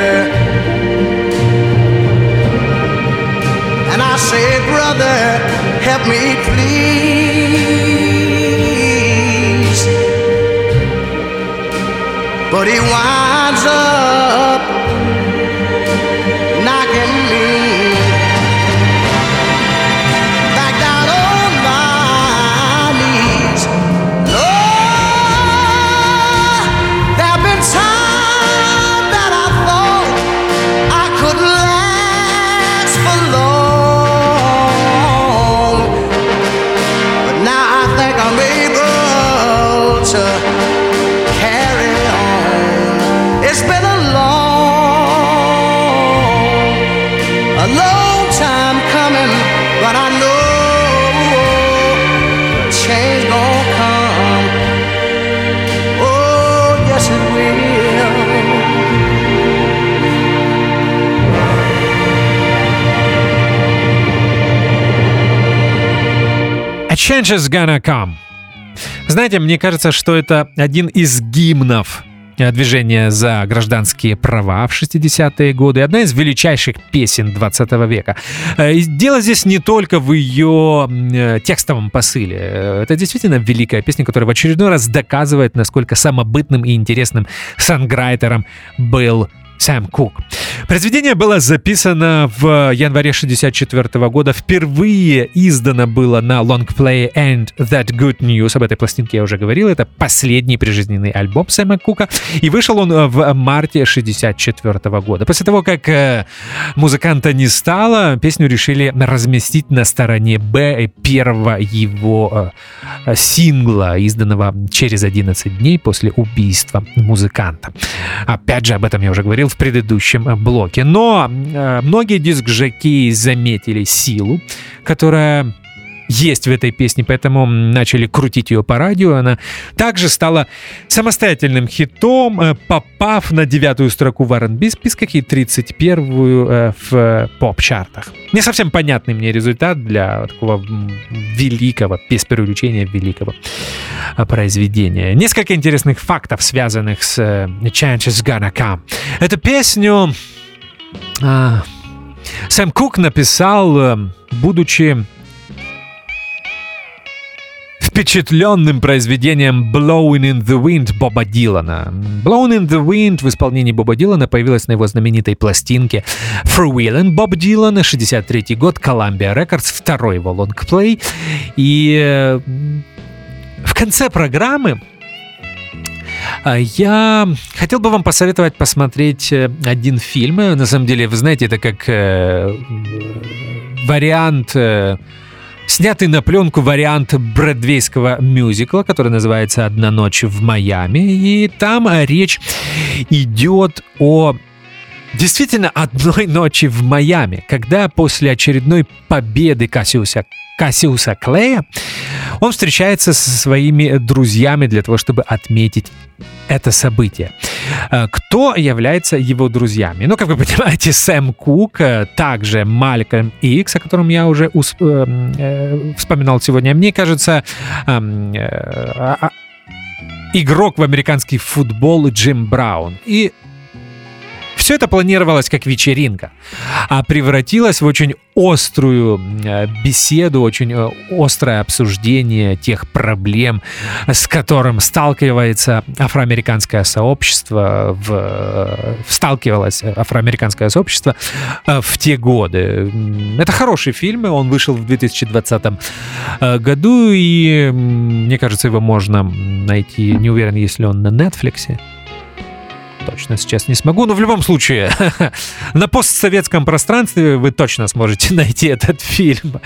But he winds Change is gonna come. Знаете, мне кажется, что это один из гимнов э, движения за гражданские права в 60-е годы, одна из величайших песен 20 века. Э, и Дело здесь не только в ее э, текстовом посыле. Это действительно великая песня, которая в очередной раз доказывает, насколько самобытным и интересным санграйтером был Сэм Кук. Произведение было записано в январе 64 года, впервые издано было на Long Play and That Good News. Об этой пластинке я уже говорил. Это последний прижизненный альбом Сэма Кука. И вышел он э, в марте 64 года. После того, как э, музыканта не стало, песню решили разместить на стороне Б первого его э, сингла, изданного через 11 дней после убийства музыканта. Опять же, об этом я уже говорил в предыдущем э, блоке. Но э, многие диск-жаки заметили силу, которая есть в этой песне, поэтому начали крутить ее по радио. Она также стала самостоятельным хитом, э, попав на девятую строку в R&B списках и 31-ю э, в поп-чартах. Не совсем понятный мне результат для такого великого, без преувеличения великого э, произведения. Несколько интересных фактов, связанных с Change is Gonna Come. Эту песню Сэм Кук написал, будучи впечатленным произведением Blowing in the Wind Боба Дилана. Blowing in the Wind в исполнении Боба Дилана появилась на его знаменитой пластинке Freewheelin' Боб Дилан, 63 год, Columbia Records, второй его лонгплей. И э, в конце программы а, я хотел бы вам посоветовать посмотреть э, один фильм. На самом деле, вы знаете, это как э, вариант э, снятый на пленку вариант бродвейского мюзикла, который называется «Одна ночь в Майами». И там э, речь идет о действительно одной ночи в Майами, когда после очередной победы Кассиуса, Кассиуса Клея он встречается со своими друзьями для того, чтобы отметить это событие. Э, Кто является его друзьями? Ну, как вы понимаете, Сэм Кук, э, также Малькольм Икс, о котором я уже э, вспоминал сегодня. Мне кажется, эм, а- а- игрок в американский футбол Джим Браун. И все это планировалось как вечеринка, а превратилось в очень острую э, беседу, очень э, острое обсуждение тех проблем, с которым сталкивается афроамериканское сообщество, в, э, сталкивалось афроамериканское сообщество в те годы. Это хороший фильм, он вышел в 2020 э, году, и мне кажется, его можно найти, не уверен, если он на Netflix. Точно сейчас не смогу, но в любом случае на постсоветском пространстве вы точно сможете найти этот фильм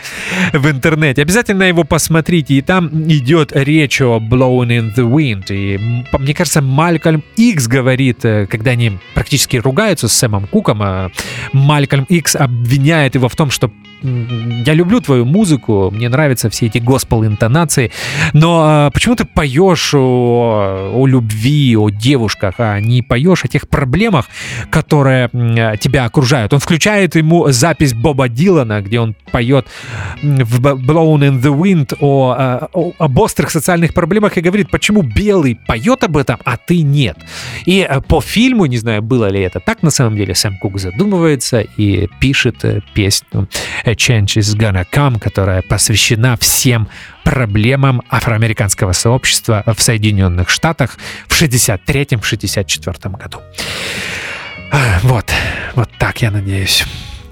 в интернете. Обязательно его посмотрите, и там идет речь о Blowing in the Wind. И мне кажется, Малькольм Икс говорит, э, когда они практически ругаются с Сэмом Куком, а Малькольм Икс обвиняет его в том, что я люблю твою музыку, мне нравятся все эти госпел-интонации, но а, почему ты поешь о, о любви, о девушках, а не поешь о тех проблемах, которые э, тебя окружают? Он включает ему запись Боба Дилана, где он поет в Blown in the Wind о, а, о- об острых социальных проблемах и говорит, почему белый поет об этом, а ты нет. И э, по фильму, не знаю, было ли это так на самом деле, Сэм Кук задумывается и пишет э, песню «A Change is Gonna Come», которая посвящена всем проблемам афроамериканского сообщества в Соединенных Штатах в 63-64 году. А, Вот, вот так, я надеюсь.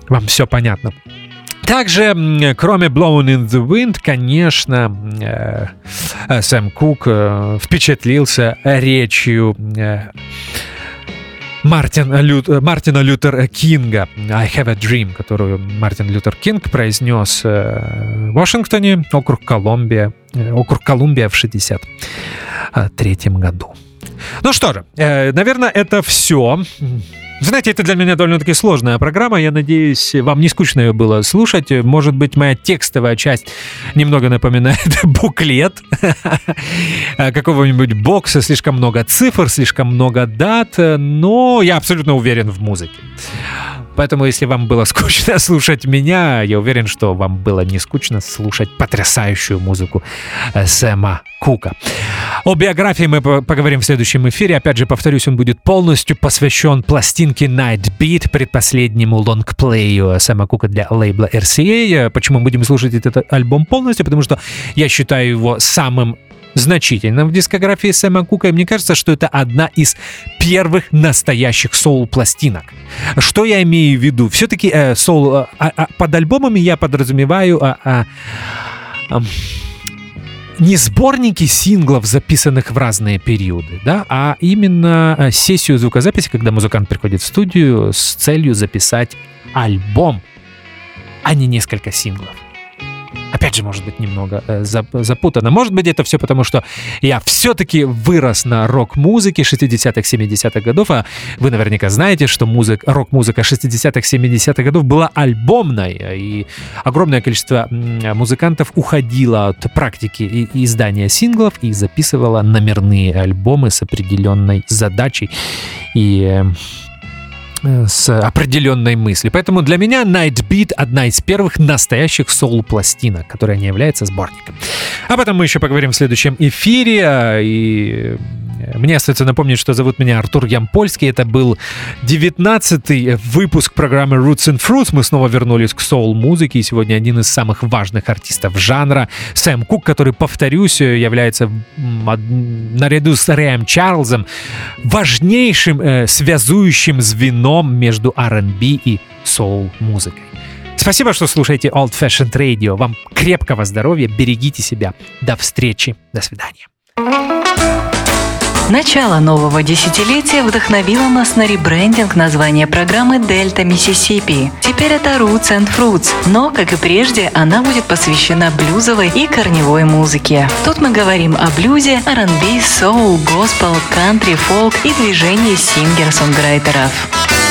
Вам все понятно. Также, кроме Blown in the Wind, конечно, э, э, Сэм Кук э, впечатлился речью Мартин Лю- э, Мартина Лютера Кинга «I have a dream», которую Мартин Лютер Кинг произнес э, в Вашингтоне, округ Колумбия, э, округ Колумбия в 63 году. Ну что же, э, наверное, это все. Знаете, это для меня довольно-таки сложная программа. Я надеюсь, вам не скучно ее было слушать. Может быть, моя текстовая часть немного напоминает буклет какого-нибудь бокса. Слишком много цифр, слишком много дат. Но я абсолютно уверен в музыке. Поэтому, если вам было скучно слушать меня, я уверен, что вам было не скучно слушать потрясающую музыку э, Сэма Кука. О биографии мы поговорим в следующем эфире. Опять же, повторюсь, он будет полностью посвящен пластинке Night Beat, предпоследнему лонгплею Сэма Кука для лейбла RCA. Почему мы будем слушать этот альбом полностью? Потому что я считаю его самым значительным в дискографии Сэма Кука, и мне кажется, что это одна из первых настоящих соул-пластинок. Что я имею в виду? Все-таки э, соул, э, э, под альбомами я подразумеваю э, э, э, не сборники синглов, записанных в разные периоды, да, а именно э, сессию звукозаписи, когда музыкант приходит в студию с целью записать альбом, а не несколько синглов опять же, может быть, немного э, запутано. Может быть, это все потому, что я все-таки вырос на рок-музыке 60-х, 70-х годов, а вы наверняка знаете, что музык, рок-музыка 60-х, 70-х годов была альбомной, и огромное количество музыкантов уходило от практики и издания синглов и записывало номерные альбомы с определенной задачей. И э, с определенной мыслью. Поэтому для меня Night Beat одна из первых настоящих соул-пластинок, которая не является сборником. Об этом мы еще поговорим в следующем эфире. И мне остается напомнить, что зовут меня Артур Ямпольский. Это был 19-й выпуск программы Roots and Fruits. Мы снова вернулись к соул-музыке. И сегодня один из самых важных артистов жанра Сэм Кук, который, повторюсь, является наряду с Рэем Чарльзом важнейшим э, связующим звеном между R&B и соул-музыкой. Спасибо, что слушаете Old Fashioned Radio. Вам крепкого здоровья, берегите себя. До встречи. До свидания. Начало нового десятилетия вдохновило нас на ребрендинг названия программы «Дельта Миссисипи». Теперь это Roots and Fruits, но, как и прежде, она будет посвящена блюзовой и корневой музыке. Тут мы говорим о блюзе, R&B, соул, госпел, кантри, фолк и движении сингер-сонграйтеров.